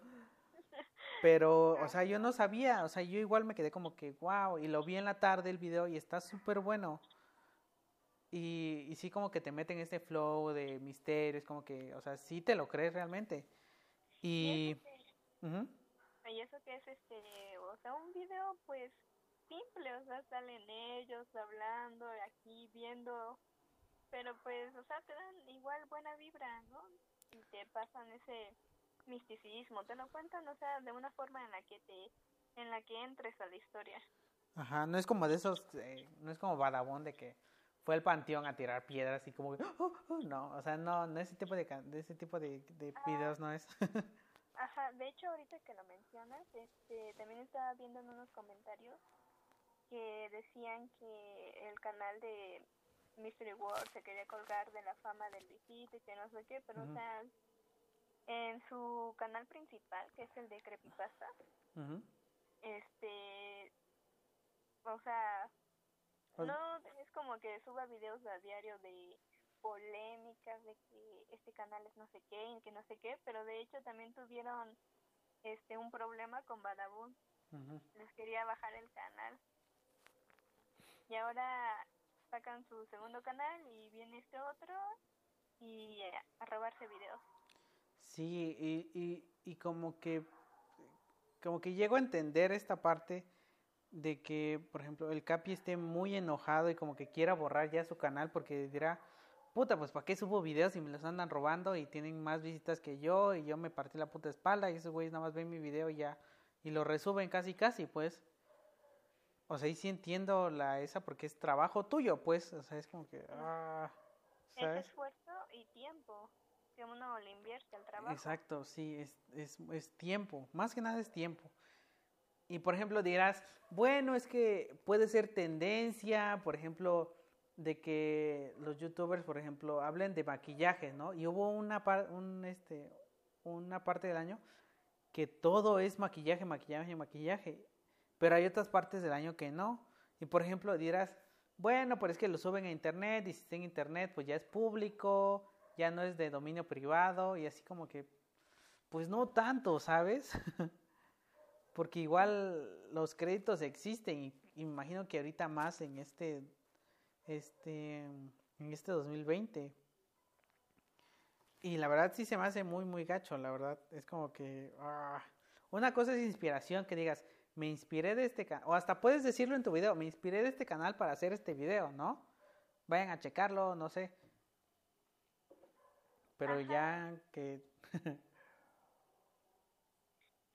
Pero, o sea, yo no sabía, o sea, yo igual me quedé como que, wow, y lo vi en la tarde el video y está súper bueno. Y, y sí como que te meten este flow de misterios, como que, o sea, sí te lo crees realmente. Y... Y eso que, es este, o sea, un video pues simple, o sea, salen ellos hablando aquí, viendo, pero pues, o sea, te dan igual buena vibra, ¿no? Y te pasan ese misticismo, te lo cuentan, o sea, de una forma en la que te, en la que entres a la historia. Ajá, no es como de esos, eh, no es como Badabón de que fue al panteón a tirar piedras y como oh, oh", no, o sea, no, no ese tipo de, de ese tipo de, de ah. videos no es. *laughs* Ajá, de hecho ahorita que lo mencionas, este, también estaba viendo en unos comentarios que decían que el canal de Mystery World se quería colgar de la fama del visito y que no sé qué, pero o sea, en su canal principal, que es el de Creepypasta, este, o sea, no es como que suba videos a diario de polémicas de que este canal es no sé qué y que no sé qué, pero de hecho también tuvieron este un problema con Badabun. Les quería bajar el canal. Y ahora sacan su segundo canal y viene este otro y a robarse videos. Sí, y, y, y como que como que llego a entender esta parte de que, por ejemplo, el Capi esté muy enojado y como que quiera borrar ya su canal porque dirá, puta, pues ¿para qué subo videos y me los andan robando y tienen más visitas que yo y yo me partí la puta espalda y esos güeyes nada más ven mi video y ya y lo resuben casi casi, pues. O sea, y sí entiendo la esa porque es trabajo tuyo, pues, o sea, es como que ah, ¿sabes? Es esfuerzo y tiempo que uno le invierte trabajo. Exacto, sí, es, es, es tiempo, más que nada es tiempo. Y por ejemplo dirás, bueno, es que puede ser tendencia, por ejemplo, de que los youtubers, por ejemplo, hablen de maquillaje, ¿no? Y hubo una, un, este, una parte del año que todo es maquillaje, maquillaje, maquillaje. Pero hay otras partes del año que no. Y por ejemplo dirás, bueno, pues es que lo suben a internet y si está en internet pues ya es público, ya no es de dominio privado y así como que, pues no tanto, ¿sabes? *laughs* porque igual los créditos existen y, imagino que ahorita más en este este en este 2020 y la verdad sí se me hace muy muy gacho la verdad. Es como que ah, una cosa es inspiración que digas me inspiré de este canal o hasta puedes decirlo en tu video me inspiré de este canal para hacer este video no vayan a checarlo no sé pero ya que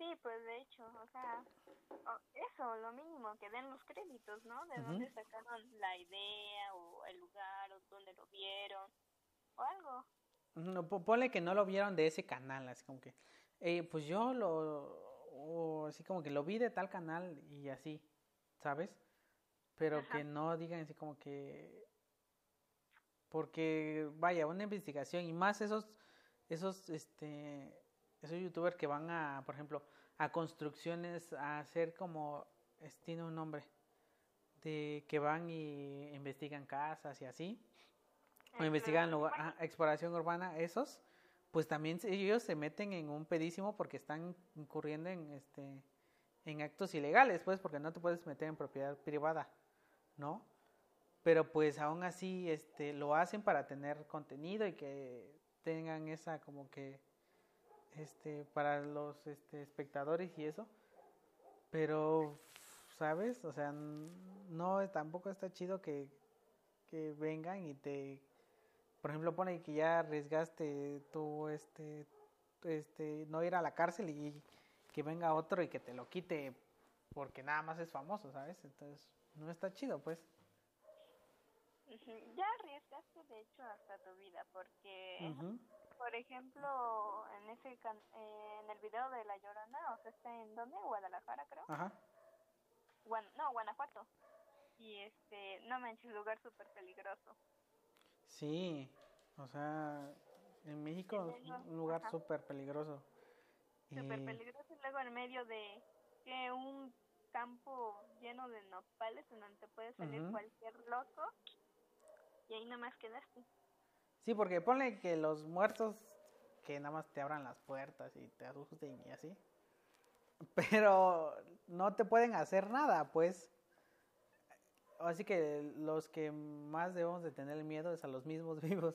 Sí, pues de hecho, o sea, eso, lo mínimo, que den los créditos, ¿no? De dónde sacaron la idea o el lugar o dónde lo vieron o algo. No, ponle que no lo vieron de ese canal, así como que, eh, pues yo lo, o así como que lo vi de tal canal y así, ¿sabes? Pero que no digan así como que, porque vaya, una investigación y más esos, esos, este, esos youtubers que van a, por ejemplo, a construcciones, a hacer como, tiene un nombre, de que van y investigan casas y así, o investigan lugar, exploración urbana, esos, pues también ellos se meten en un pedísimo porque están incurriendo en este en actos ilegales, pues, porque no te puedes meter en propiedad privada, ¿no? Pero pues aún así este lo hacen para tener contenido y que tengan esa como que este, para los este, espectadores y eso. Pero, ¿sabes? O sea, no, tampoco está chido que, que vengan y te, por ejemplo, pone que ya arriesgaste tú, este, este, no ir a la cárcel y que venga otro y que te lo quite porque nada más es famoso, ¿sabes? Entonces, no está chido, pues. Ya arriesgaste, de hecho, hasta tu vida, porque, por ejemplo, en ese en el video de La Llorona, o sea, está en dónde? Guadalajara, creo. Ajá. no, Guanajuato. Y este, no manches, lugar súper peligroso. Sí, o sea, en México es un lugar súper peligroso. Súper peligroso y luego en medio de que un campo lleno de nopales en donde puede salir cualquier loco y ahí nada más quedaste. Sí, porque ponle que los muertos que nada más te abran las puertas y te asusten y así. Pero no te pueden hacer nada, pues. Así que los que más debemos de tener miedo es a los mismos *laughs* vivos.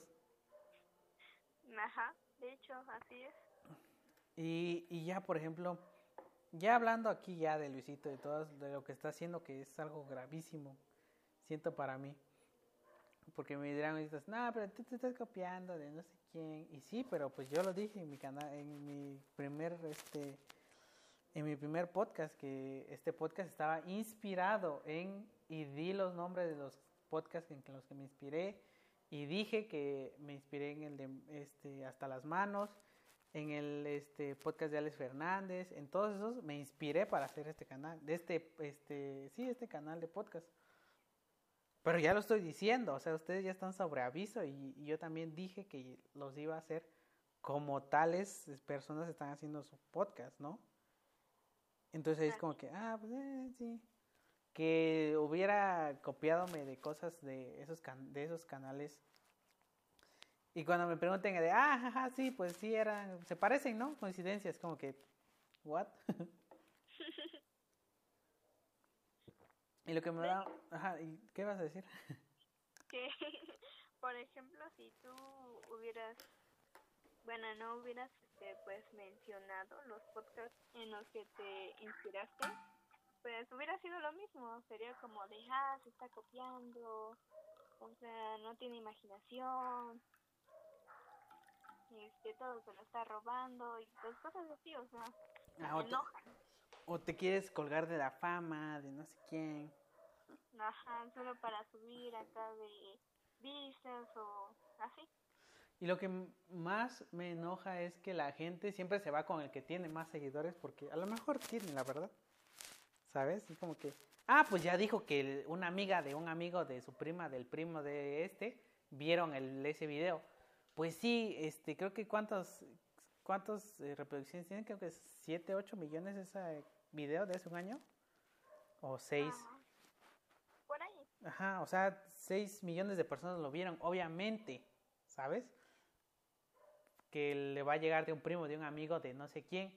Ajá, de hecho, así es. Y, y ya, por ejemplo, ya hablando aquí ya de Luisito, de todo de lo que está haciendo, que es algo gravísimo, siento para mí. Porque me dirán, no, pero tú te estás copiando de no sé quién. Y sí, pero pues yo lo dije en mi canal, en mi primer, este, en mi primer podcast, que este podcast estaba inspirado en, y di los nombres de los podcasts en los que me inspiré, y dije que me inspiré en el de, este, Hasta las Manos, en el este podcast de Alex Fernández, en todos esos me inspiré para hacer este canal, de este, este, sí, este canal de podcast. Pero ya lo estoy diciendo, o sea, ustedes ya están sobre aviso y, yo también dije que los iba a hacer como tales personas están haciendo su podcast, ¿no? Entonces es como que, ah, pues eh, sí. Que hubiera copiadome de cosas de esos, de esos canales y cuando me pregunten de, ah, jaja, sí, pues sí, eran, se parecen, ¿no? Coincidencias, como que, ¿what? *laughs* y lo que me da, ajá, ¿y qué vas a decir? *laughs* que, *laughs* por ejemplo, si tú hubieras, bueno, no hubieras, este, pues, mencionado los podcasts en los que te inspiraste, pues hubiera sido lo mismo, sería como de, ah, se está copiando, o sea, no tiene imaginación, este, todo se lo está robando y pues cosas así, o sea, ah, o te quieres colgar de la fama, de no sé quién. Ajá, solo para subir acá de vistas o así. Y lo que más me enoja es que la gente siempre se va con el que tiene más seguidores porque a lo mejor tiene, la verdad. ¿Sabes? Y como que, ah, pues ya dijo que una amiga de un amigo de su prima, del primo de este, vieron el, ese video. Pues sí, este, creo que cuántos, cuántos eh, reproducciones tienen, creo que 7, 8 millones ese video de hace un año. O 6. por ahí. Ajá, o sea, 6 millones de personas lo vieron, obviamente, ¿sabes? Que le va a llegar de un primo, de un amigo, de no sé quién.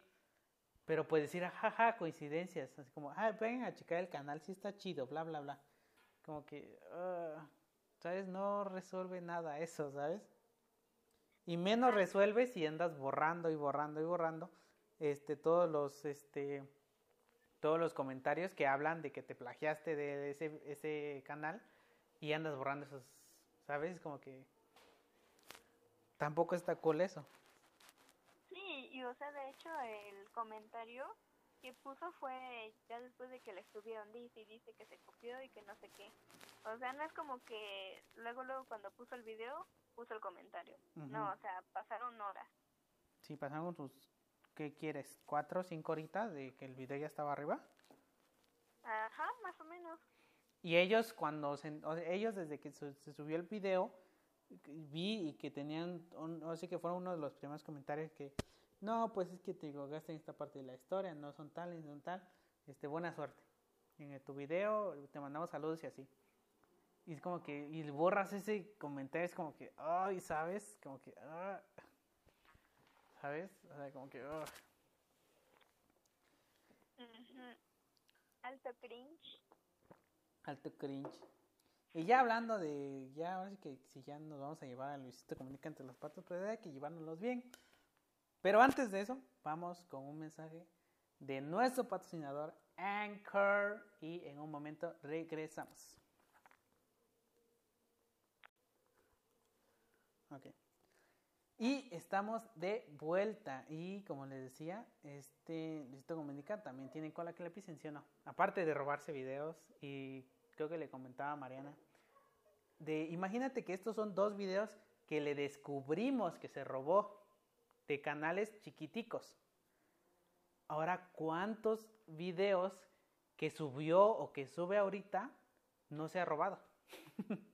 Pero puede decir, jaja, coincidencias. Así como, ah, vengan a checar el canal, sí está chido, bla, bla, bla. Como que, uh, ¿sabes? No resuelve nada eso, ¿sabes? y menos resuelves si andas borrando y borrando y borrando este todos los este todos los comentarios que hablan de que te plagiaste de ese, ese canal y andas borrando esos, ¿sabes? Como que tampoco está cool eso. Sí, y o sea, de hecho el comentario que puso fue ya después de que le estuvieron dice y dice que se copió y que no sé qué. O sea, no es como que luego luego cuando puso el video puso el comentario. No, o sea, pasaron horas. Sí, pasaron tus, ¿qué quieres? ¿Cuatro o cinco horitas de que el video ya estaba arriba? Ajá, más o menos. Y ellos cuando se, ellos desde que se, subió el video vi y que tenían, o sea que fueron uno de los primeros comentarios que no, pues es que te equivocaste en esta parte de la historia, no son tal, ni son tal, este, buena suerte. En tu video te mandamos saludos y así. Y es como que, y borras ese comentario, es como que, ay, ¿sabes? Como que, ah, ¿sabes? O sea, como que, oh. Alto cringe. Alto cringe. Y ya hablando de, ya ahora sí que si ya nos vamos a llevar a Luisito Comunica entre las patas, pues hay que llevárnoslos bien. Pero antes de eso, vamos con un mensaje de nuestro patrocinador Anchor y en un momento regresamos. Ok. Y estamos de vuelta. Y como les decía, este Luisito Comunica también tiene cola que le pisen, ¿sí o no? Aparte de robarse videos, y creo que le comentaba a Mariana, de imagínate que estos son dos videos que le descubrimos que se robó de canales chiquiticos. Ahora, ¿cuántos videos que subió o que sube ahorita no se ha robado? *laughs*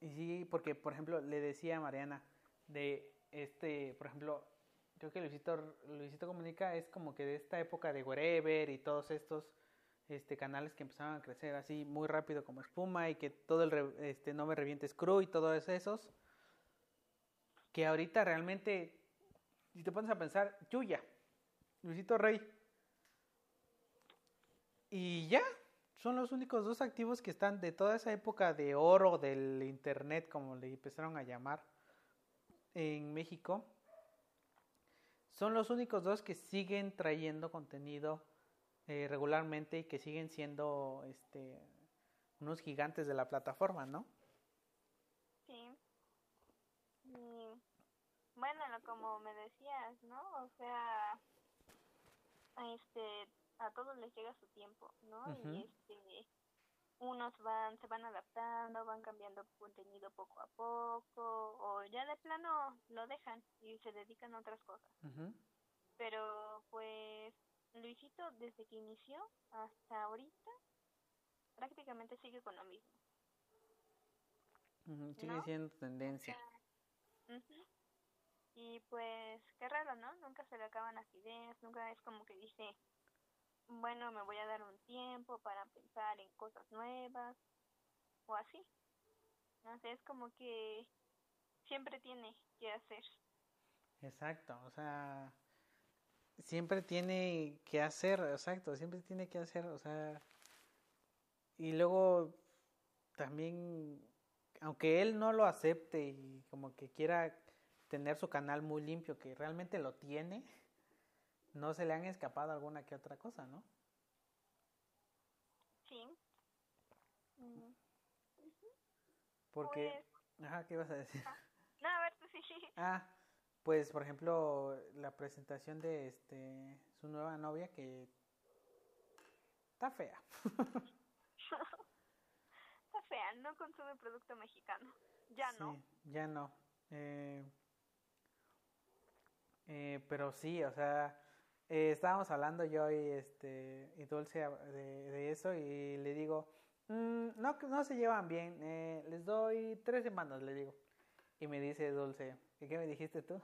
Y sí, porque por ejemplo le decía a Mariana de este, por ejemplo, creo que Luisito, Luisito Comunica es como que de esta época de Wherever y todos estos este, canales que empezaban a crecer así muy rápido como espuma y que todo el este, no me revientes crew y todos esos que ahorita realmente si te pones a pensar Yuya Luisito Rey. Y ya son los únicos dos activos que están de toda esa época de oro del internet, como le empezaron a llamar en México. Son los únicos dos que siguen trayendo contenido eh, regularmente y que siguen siendo este, unos gigantes de la plataforma, ¿no? Sí. bueno, como me decías, ¿no? O sea, este, a todos les llega su tiempo, ¿no? Y este unos van se van adaptando, van cambiando contenido poco a poco o ya de plano lo dejan y se dedican a otras cosas. Pero pues Luisito desde que inició hasta ahorita prácticamente sigue con lo mismo. sigue siendo tendencia. Y pues qué raro, ¿no? Nunca se le acaban las ideas, nunca es como que dice, bueno, me voy a dar un tiempo para pensar en cosas nuevas o así. No sé, es como que siempre tiene que hacer. Exacto, o sea, siempre tiene que hacer, exacto, siempre tiene que hacer, o sea, y luego también, aunque él no lo acepte y como que quiera tener su canal muy limpio, que realmente lo tiene, no se le han escapado alguna que otra cosa, ¿no? Sí. Mm. Porque... Pues ajá, ¿qué ibas a decir? Ah, no, a ver, sí. *laughs* Ah, pues por ejemplo, la presentación de este su nueva novia que está fea. *laughs* está fea, no consume producto mexicano. Ya no. Ya no. Eh, eh, pero sí, o sea, eh, estábamos hablando yo y este y Dulce de, eso y le digo, mm, no, no se llevan bien, eh, les doy tres semanas, le digo. Y me dice Dulce, ¿y qué me dijiste tú?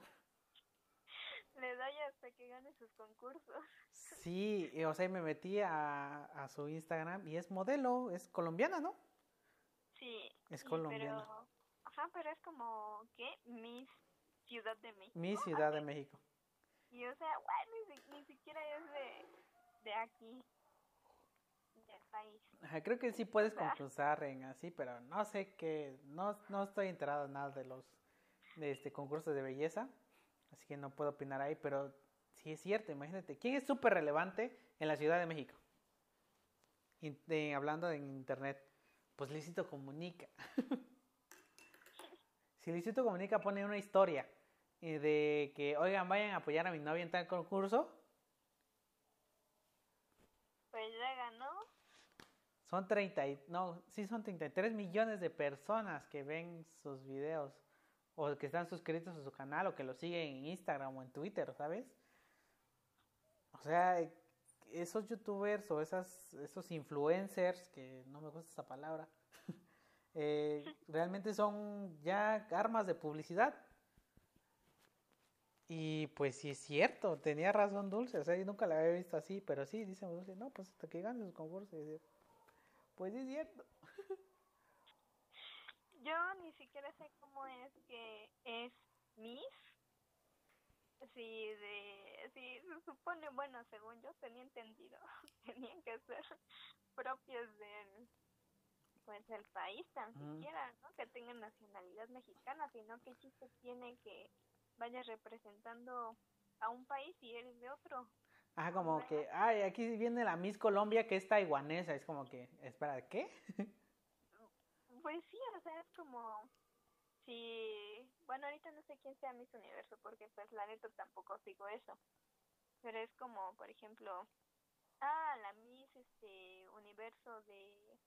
Le doy hasta que gane sus concursos. Sí, o sea, me metí a, a su Instagram y es modelo, es colombiana, ¿no? Sí. Es colombiana. ajá, pero es como, ¿qué? Miss Ciudad de México. Miss Ciudad de México. Y o sea, bueno, ni, siquiera es de, de aquí, del país. creo que sí puedes concursar en así, pero no sé qué, no, no estoy enterado en nada de los de este concursos de belleza, así que no puedo opinar ahí, pero sí es cierto, imagínate, ¿quién es súper relevante en la Ciudad de México? hablando en internet, pues Licito Comunica. *laughs* si Licito Comunica pone una historia de que, oigan, vayan a apoyar a mi novia en tal concurso. Pues ya ganó. Son 30, y, no, sí son 33 millones de personas que ven sus videos o que están suscritos a su canal o que lo siguen en Instagram o en Twitter, ¿sabes? O sea, esos youtubers o esas, esos influencers, que no me gusta esa palabra, *laughs* eh, realmente son ya armas de publicidad y pues sí es cierto, tenía razón Dulce, o sea, yo nunca la había visto así, pero sí, dice Dulce, no, pues hasta que gane los concursos. Pues sí es cierto. *laughs* Yo ni siquiera sé cómo es que es Miss. Si de, si se supone, bueno, según yo tenía entendido, *laughs* tenían que ser propios del pues del país tan siquiera, ¿no? Que tengan nacionalidad mexicana, sino que chiste tiene que vayas representando a un país y eres de otro. Ah, como que, ay, aquí viene la Miss Colombia que es taiwanesa, es como que, espera, ¿qué? *laughs* Pues sí, o sea, es como, si, bueno, ahorita no sé quién sea Miss Universo, porque pues la neta tampoco sigo eso, pero es como, por ejemplo, ah, la Miss, este, Universo de,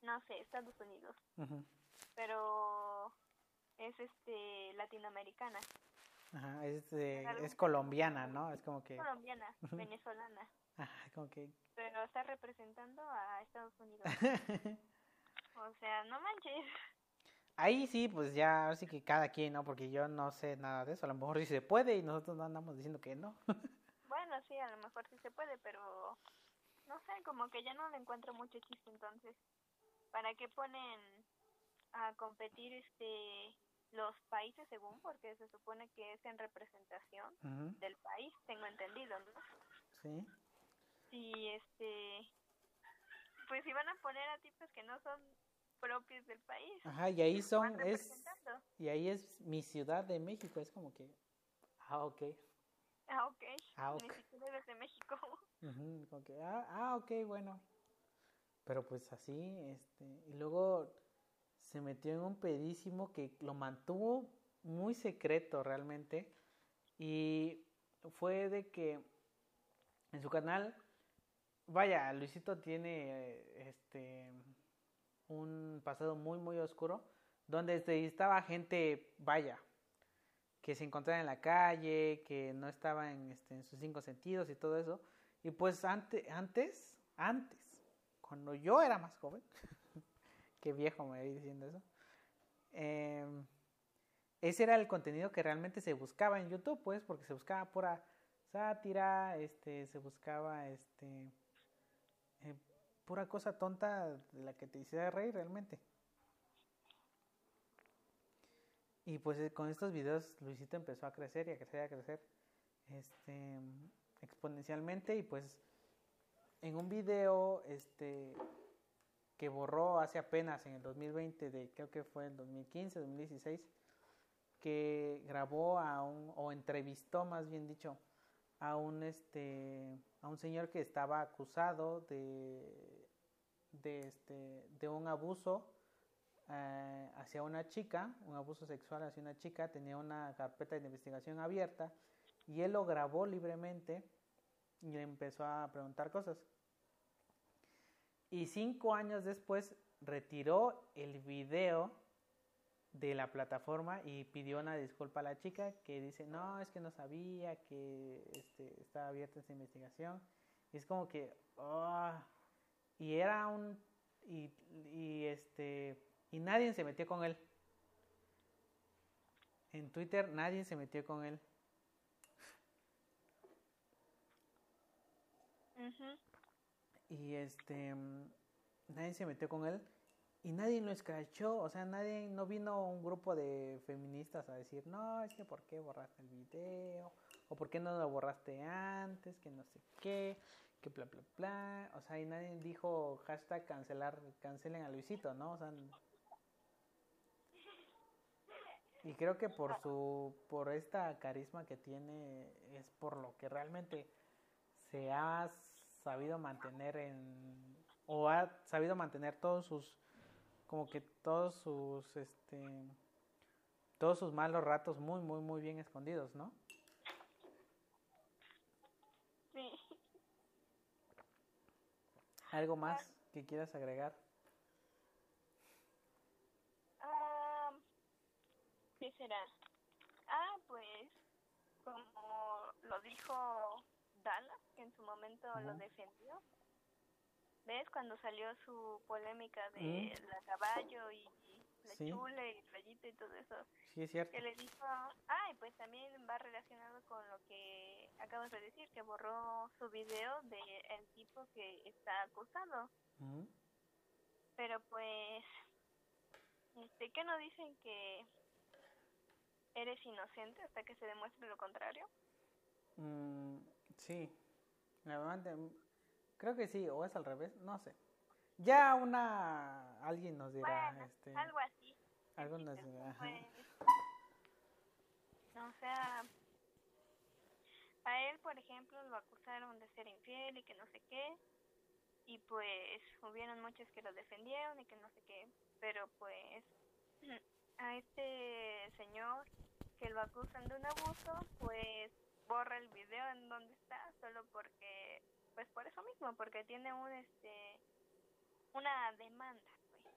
no sé, Estados Unidos, pero es, este, latinoamericana. Ajá, es, es colombiana, ¿no? Es como que... Colombiana, *laughs* venezolana. Ajá, como que... Pero está representando a Estados Unidos. *laughs* o sea, no manches. Ahí sí, pues ya, así que cada quien, ¿no? Porque yo no sé nada de eso. A lo mejor sí se puede y nosotros no andamos diciendo que no. *laughs* bueno, sí, a lo mejor sí se puede, pero no sé, como que ya no le encuentro mucho chiste entonces. ¿Para qué ponen a competir este los países según porque se supone que es en representación del país tengo entendido no sí. Y este pues si van a poner a tipos que no son propios del país ajá y ahí son es y ahí es mi ciudad de México es como que ah ok. Ah ok. Ah ok. Ni de México. *laughs* Que, ah, ah ok bueno. Pero pues así este y luego se metió en un pedísimo que lo mantuvo muy secreto realmente. Y fue de que en su canal vaya Luisito tiene este un pasado muy muy oscuro donde estaba gente vaya que se encontraba en la calle que no estaba en, este, en sus cinco sentidos y todo eso. Y pues antes antes antes cuando yo era más joven Qué viejo me voy diciendo eso. Em, ese era el contenido que realmente se buscaba en YouTube, pues, porque se buscaba pura sátira, este, se buscaba, este, eh, pura cosa tonta de la que te hiciera reír realmente. Y pues eh, con estos videos Luisito empezó a crecer y a crecer y a crecer este, exponencialmente y pues en un video este, que borró hace apenas en el 2020, de, creo que fue el 2015, 2016, que grabó a un, o entrevistó más bien dicho, a un, este, a un señor que estaba acusado de, de, este, de un abuso eh, hacia una chica, un abuso sexual hacia una chica, tenía una carpeta de investigación abierta y él lo grabó libremente y le empezó a preguntar cosas. Y cinco años después retiró el video de la plataforma y pidió una disculpa a la chica que dice, no, es que no sabía que este, estaba abierta esta investigación. Y es como que, oh, y era un, y, y este, y nadie se metió con él. En Twitter nadie se metió con él. Y este, nadie se metió con él y nadie lo escrachó, o sea, nadie, no vino un grupo de feministas a decir, no, es que por qué borraste el video, o por qué no lo borraste antes, que no sé qué, que bla, bla, bla, o sea, y nadie dijo hashtag cancelar, cancelen a Luisito, ¿no? O sea, y creo que por su, por esta carisma que tiene, es por lo que realmente se ha sabido mantener en o ha sabido mantener todos sus como que todos sus este todos sus malos ratos muy muy muy bien escondidos, ¿no? Sí. ¿Algo más que quieras agregar? Ah, ¿Qué será? Ah, pues como lo dijo Que en su momento lo defendió. ¿Ves? Cuando salió su polémica de la caballo y la chule y rayito y todo eso. Sí, es cierto. Que le dijo, ah, pues también va relacionado con lo que acabas de decir, que borró su video de el tipo que está acusado. Pero pues, este, ¿qué no dicen que eres inocente hasta que se demuestre lo contrario? Mm, Sí, la mamá creo que sí, o es al revés, no sé. Ya una, alguien nos dirá. Este, algo así. Algo nos dirá. Pues, o sea, a él, por ejemplo, lo acusaron de ser infiel y que no sé qué. Y pues hubieron muchos que lo defendieron y que no sé qué. Pero pues *clears throat* a este señor que lo acusan de un abuso, pues borra el video en donde está solo porque pues por eso mismo, porque tiene un este una demanda, pues.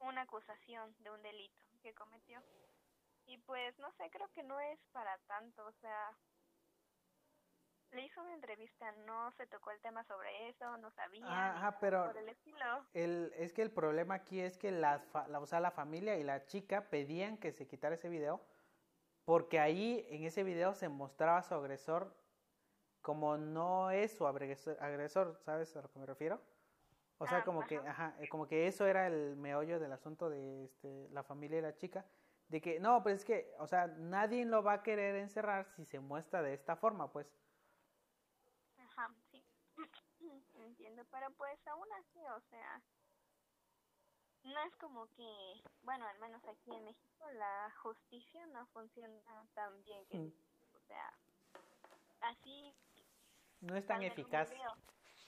Una acusación de un delito que cometió. Y pues no sé, creo que no es para tanto, o sea, le hizo una entrevista, no se tocó el tema sobre eso, no sabía. Ajá, pero el, es que el problema aquí es que la, la, o sea, la familia y la chica pedían que se quitara ese video porque ahí en ese video se mostraba a su agresor como no es su agresor, ¿sabes a lo que me refiero? O sea, ah, como que, ajá, eh, como que eso era el meollo del asunto de este, la familia y la chica, de que, no, pues es que, o sea, nadie lo va a querer encerrar si se muestra de esta forma, pues. Ajá, sí, *clears throat* entiendo, pero pues aún así, o sea, no es como que, bueno, al menos aquí en México la justicia no funciona tan bien que, mm. o sea, así. No es tan eficaz.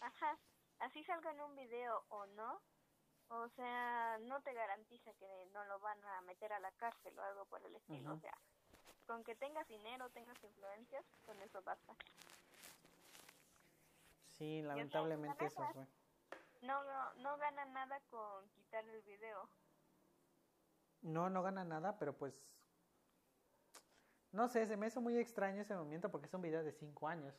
Ajá, así salga en un video o no, o sea, no te garantiza que no lo van a meter a la cárcel o algo por el estilo, o sea, con que tengas dinero, tengas influencias, con eso basta. Sí, lamentablemente eso fue no, no, no gana nada con quitar el video. No, no gana nada, pero pues... No sé, se me hizo muy extraño ese momento porque es un video de 5 años.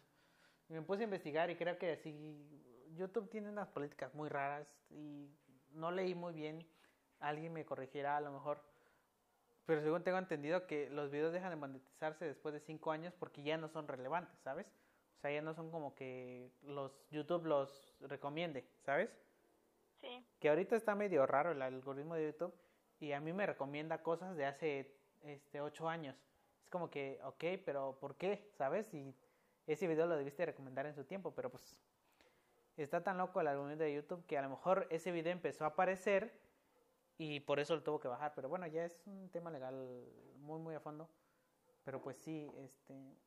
Me puse a investigar y creo que así... YouTube tiene unas políticas muy raras y no leí muy bien. Alguien me corregirá a lo mejor. Pero según tengo entendido que los videos dejan de monetizarse después de 5 años porque ya no son relevantes, ¿sabes? O sea, ya no son como que los YouTube los recomiende, ¿sabes? Sí. Que ahorita está medio raro el algoritmo de YouTube y a mí me recomienda cosas de hace este ocho años. Es como que, ok, pero ¿por qué? ¿Sabes? Y ese video lo debiste recomendar en su tiempo, pero pues está tan loco el algoritmo de YouTube que a lo mejor ese video empezó a aparecer y por eso lo tuvo que bajar. Pero bueno, ya es un tema legal muy, muy a fondo. Pero pues sí, este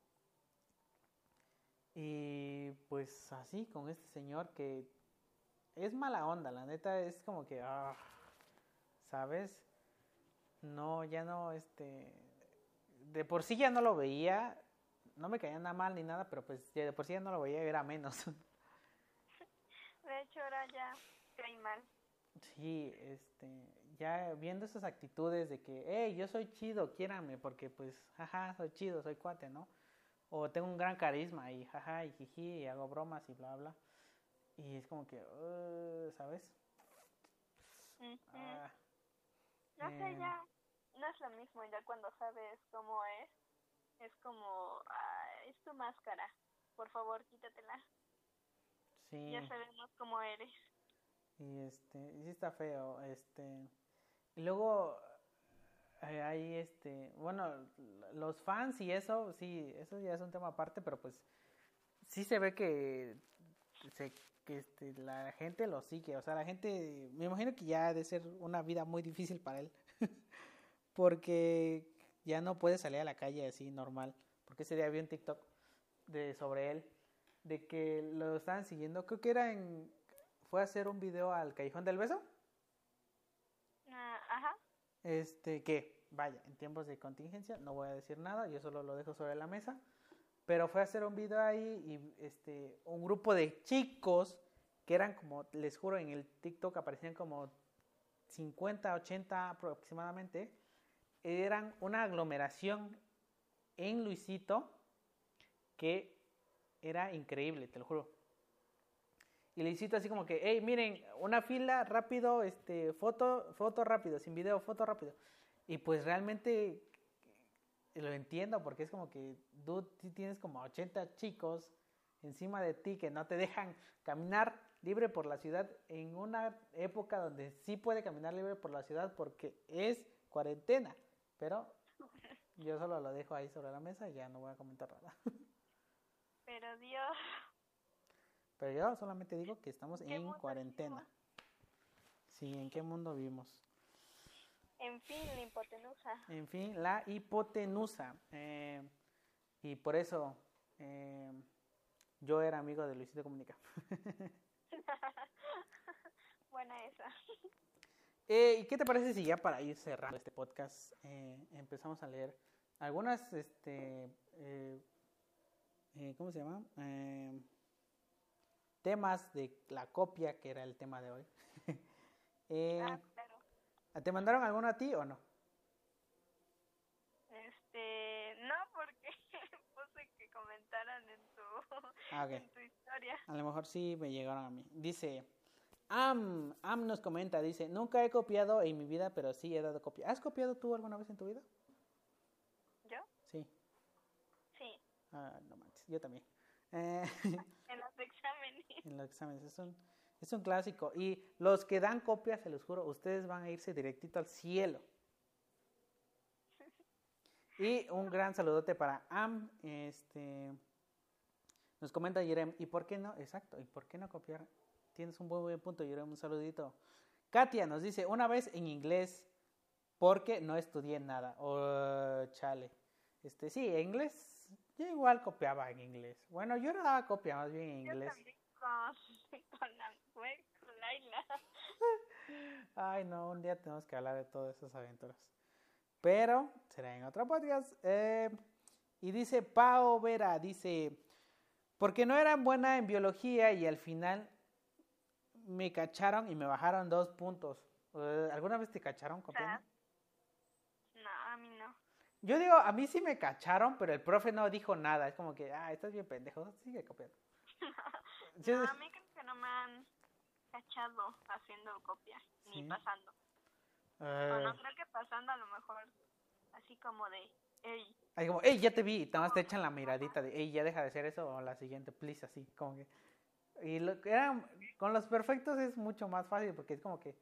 y pues así, con este señor que es mala onda, la neta es como que, ah, ¿sabes? No, ya no, este, de por sí ya no lo veía, no me caía nada mal ni nada, pero pues de por sí ya no lo veía, era menos. *laughs* De hecho, ahora ya cae mal. Sí, este, ya viendo esas actitudes de que, hey, yo soy chido, quiérame, porque pues, jaja, soy chido, soy cuate, ¿no? O tengo un gran carisma y jaja y jiji y hago bromas y bla bla. Y es como que uh, sabes ah, no sé eh. ya no es lo mismo ya cuando sabes cómo es es como ah, es tu máscara por favor quítatela sí. Ya sabemos cómo eres. Y este y sí está feo este y luego hay este, bueno, los fans y eso, sí, eso ya es un tema aparte, pero pues sí se ve que, se, que este, la gente lo sigue, o sea, la gente, me imagino que ya ha de ser una vida muy difícil para él, *laughs* porque ya no puede salir a la calle así normal, porque ese día vi un TikTok de, sobre él, de que lo estaban siguiendo, creo que era en, fue a hacer un video al Callejón del Beso. Este, que, vaya, en tiempos de contingencia, no voy a decir nada, yo solo lo dejo sobre la mesa. Pero fue a hacer un video ahí y este, un grupo de chicos que eran como, les juro, en el TikTok aparecían como 50, 80 aproximadamente, eran una aglomeración en Luisito que era increíble, te lo juro. Y Luisito así como que, hey, miren, una fila rápido, este, foto, foto rápido, sin video, foto rápido. Y pues realmente lo entiendo porque es como que tú tienes como 80 chicos encima de ti que no te dejan caminar libre por la ciudad en una época donde sí puede caminar libre por la ciudad porque es cuarentena. Pero yo solo lo dejo ahí sobre la mesa y ya no voy a comentar nada. Pero Dios. Pero yo solamente digo que estamos en cuarentena. Sí, ¿en qué mundo vivimos? En fin, la hipotenusa. En fin, la hipotenusa. Eh, y por eso Eh, yo era amigo de Luisito Comunica. *laughs* Buena esa. Eh, ¿Y qué te parece si ya para ir cerrando este podcast eh, empezamos a leer algunas, este, eh, ¿cómo se llama? Temas de la copia, que era el tema de hoy. *laughs* ah, claro. ¿Te mandaron alguno a ti o no? Este, no, porque *laughs* puse que comentaran en tu, ah, en tu historia. A lo mejor sí me llegaron a mí. Dice, Am, Am nos comenta, dice, nunca he copiado en mi vida, pero sí he dado copia. ¿Has copiado tú alguna vez en tu vida? ¿Yo? Sí. Sí. Ah, no manches, yo también. Eh, *laughs* en los exámenes. Es un, es un clásico. Y los que dan copias, se los juro, ustedes van a irse directito al cielo. Y un gran saludote para Am, este... Nos comenta Jerem, ¿y por qué no? Exacto, ¿y por qué no copiar Tienes un buen, buen punto, Yo un saludito. Katia nos dice, una vez en inglés, porque no estudié nada. Oh, chale. Este, sí, en inglés, yo igual copiaba en inglés. Bueno, yo no daba copia, más bien en inglés. Con, la, con Laila. Ay, no, un día tenemos que hablar de todas esas aventuras. Pero será en otro podcast. Eh, y dice Pao Vera, dice, porque no era buena en biología y al final me cacharon y me bajaron dos puntos. Eh, ¿Alguna vez te cacharon copiando? No, a mí no. Yo digo, a mí sí me cacharon, pero el profe no dijo nada. Es como que, ah, estás bien pendejo, sigue copiando. No, a mí creo que no me han cachado haciendo copia, ni pasando. O no eh. creo que pasando a lo mejor, así como de, ey. Ahí como, ey, ya te vi, y nada más te echan la miradita de, ey, ya deja de hacer eso, o la siguiente, please, así, como que... Y lo que eran, con los perfectos es mucho más fácil porque es como que,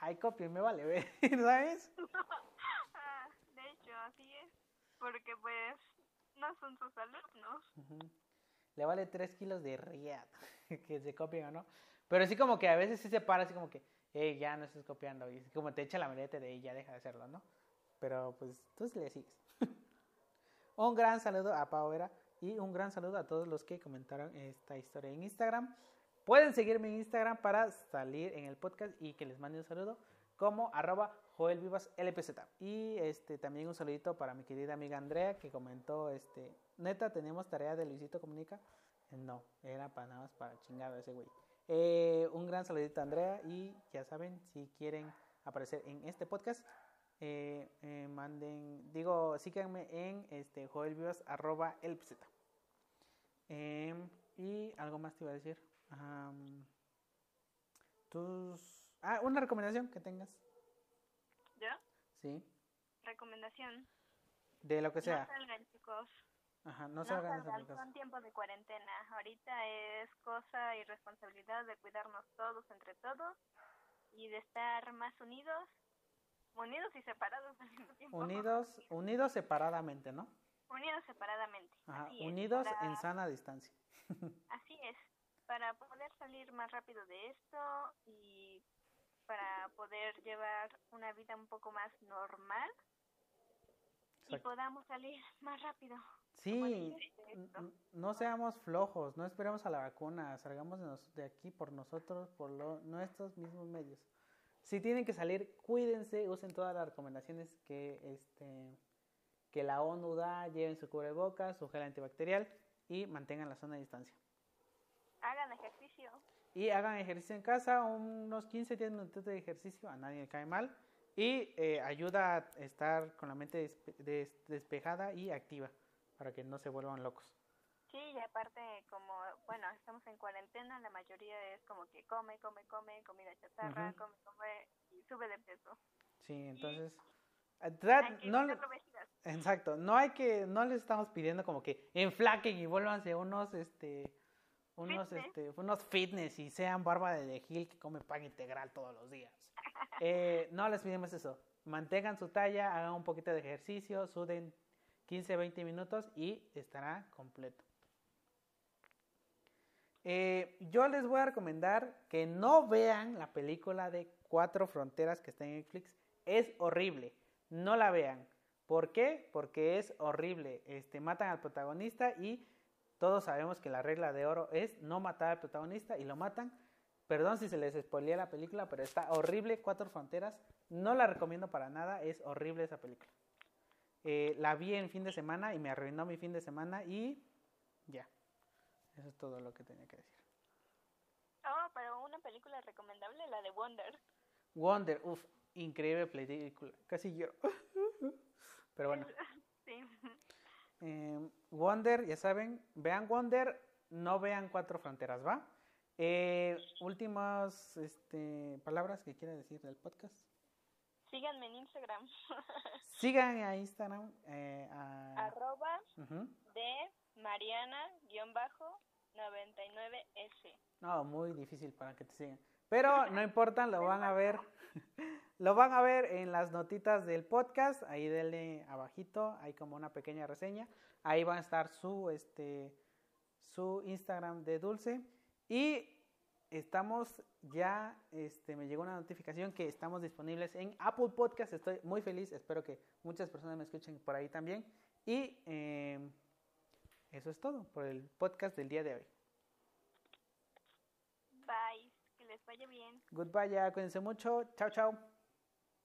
ay, copia, me vale ver, *laughs* ¿sabes? *laughs* Ah, de hecho, así es. Porque pues no son sus alumnos. Le vale tres kilos de riad *laughs* que se copien o no. Pero sí como que a veces sí se para así como que, hey, ya no estás copiando. Y como te echa la merete de, ya deja de hacerlo, ¿no? Pero pues tú sí le sigues. *laughs* Un gran saludo a Pau Vera. Y un gran saludo a todos los que comentaron esta historia en Instagram. Pueden seguirme en Instagram para salir en el podcast y que les mande un saludo como arroba joelvivaslpz. Y este, también un saludito para mi querida amiga Andrea que comentó, este, neta, tenemos tarea de Luisito Comunica. Eh, no, era para nada más para chingar a ese güey. Eh, un gran saludito a Andrea y ya saben, si quieren aparecer en este podcast, eh, manden, digo, síganme en este, joelvivas.lpz. Em, y algo más te iba a decir. tus. Ah, una recomendación que tengas. ¿Yo? Sí. Recomendación. De lo que sea. No salgan, chicos. Ajá, no salgan, no salgan son tiempos de cuarentena. Ahorita es cosa y responsabilidad de cuidarnos todos entre todos y de estar más unidos, unidos y separados al mismo tiempo. Unidos, *laughs* unidos separadamente, ¿no? Unidos separadamente. unidos en sana distancia. *laughs* así es, para poder salir más rápido de esto y para poder llevar una vida un poco más normal y podamos salir más rápido. Sí, no seamos flojos, no esperemos a la vacuna, salgamos de aquí por nosotros, por nuestros mismos medios. Si tienen que salir, cuídense, usen todas las recomendaciones que este que la ONU da, lleven su cubrebocas, su gel antibacterial y mantengan la zona de distancia. Hagan ejercicio. Y hagan ejercicio en casa, unos 15, 10 minutos de ejercicio, a nadie le cae mal. Y eh, ayuda a estar con la mente despejada y activa para que no se vuelvan locos. Sí, y aparte, como, bueno, estamos en cuarentena, la mayoría es como que come, come, come, comida chatarra, come, come, y sube de peso. Sí, entonces... no, exacto, no hay que, no les estamos pidiendo como que enflaquen y vuélvanse unos, este, unos, fitness. este, unos fitness y sean barba de Gil que come pan integral todos los días. Eh, no les pedimos eso. Mantengan su talla, hagan un poquito de ejercicio, suden 15, 20 minutos y estará completo. Eh, yo les voy a recomendar que no vean la película de Cuatro Fronteras que está en Netflix. Es horrible no la vean. ¿Por qué? Porque es horrible. Este, matan al protagonista y todos sabemos que la regla de oro es no matar al protagonista y lo matan. Perdón si se les spoilea la película, pero está horrible, Cuatro Fronteras. No la recomiendo para nada, es horrible esa película. Eh, la vi en fin de semana y me arruinó mi fin de semana y ya. Eso es todo lo que tenía que decir. Oh, pero una película recomendable, la de Wonder. Wonder, uff, increíble película. Casi yo. *laughs* pero bueno. *laughs* Sí. Eh, Wonder, ya saben, vean Wonder, no vean Cuatro Fronteras, ¿va? Eh, últimas este, palabras que quiera decir del podcast. Síganme en Instagram. *laughs* Sigan a Instagram. Eh, Arroba de Mariana-99S. No, muy difícil para que te sigan. Pero no importa, lo van a ver. *laughs* lo van a ver en las notitas del podcast. Ahí denle abajito, hay como una pequeña reseña. Ahí va a estar su, este, su Instagram de Dulce. Y estamos ya, este, me llegó una notificación que estamos disponibles en Apple Podcast. Estoy muy feliz, espero que muchas personas me escuchen por ahí también. Y em, eso es todo por el podcast del día de hoy. Bye, que les vaya bien. Goodbye, ya, cuídense mucho. Chao, chao.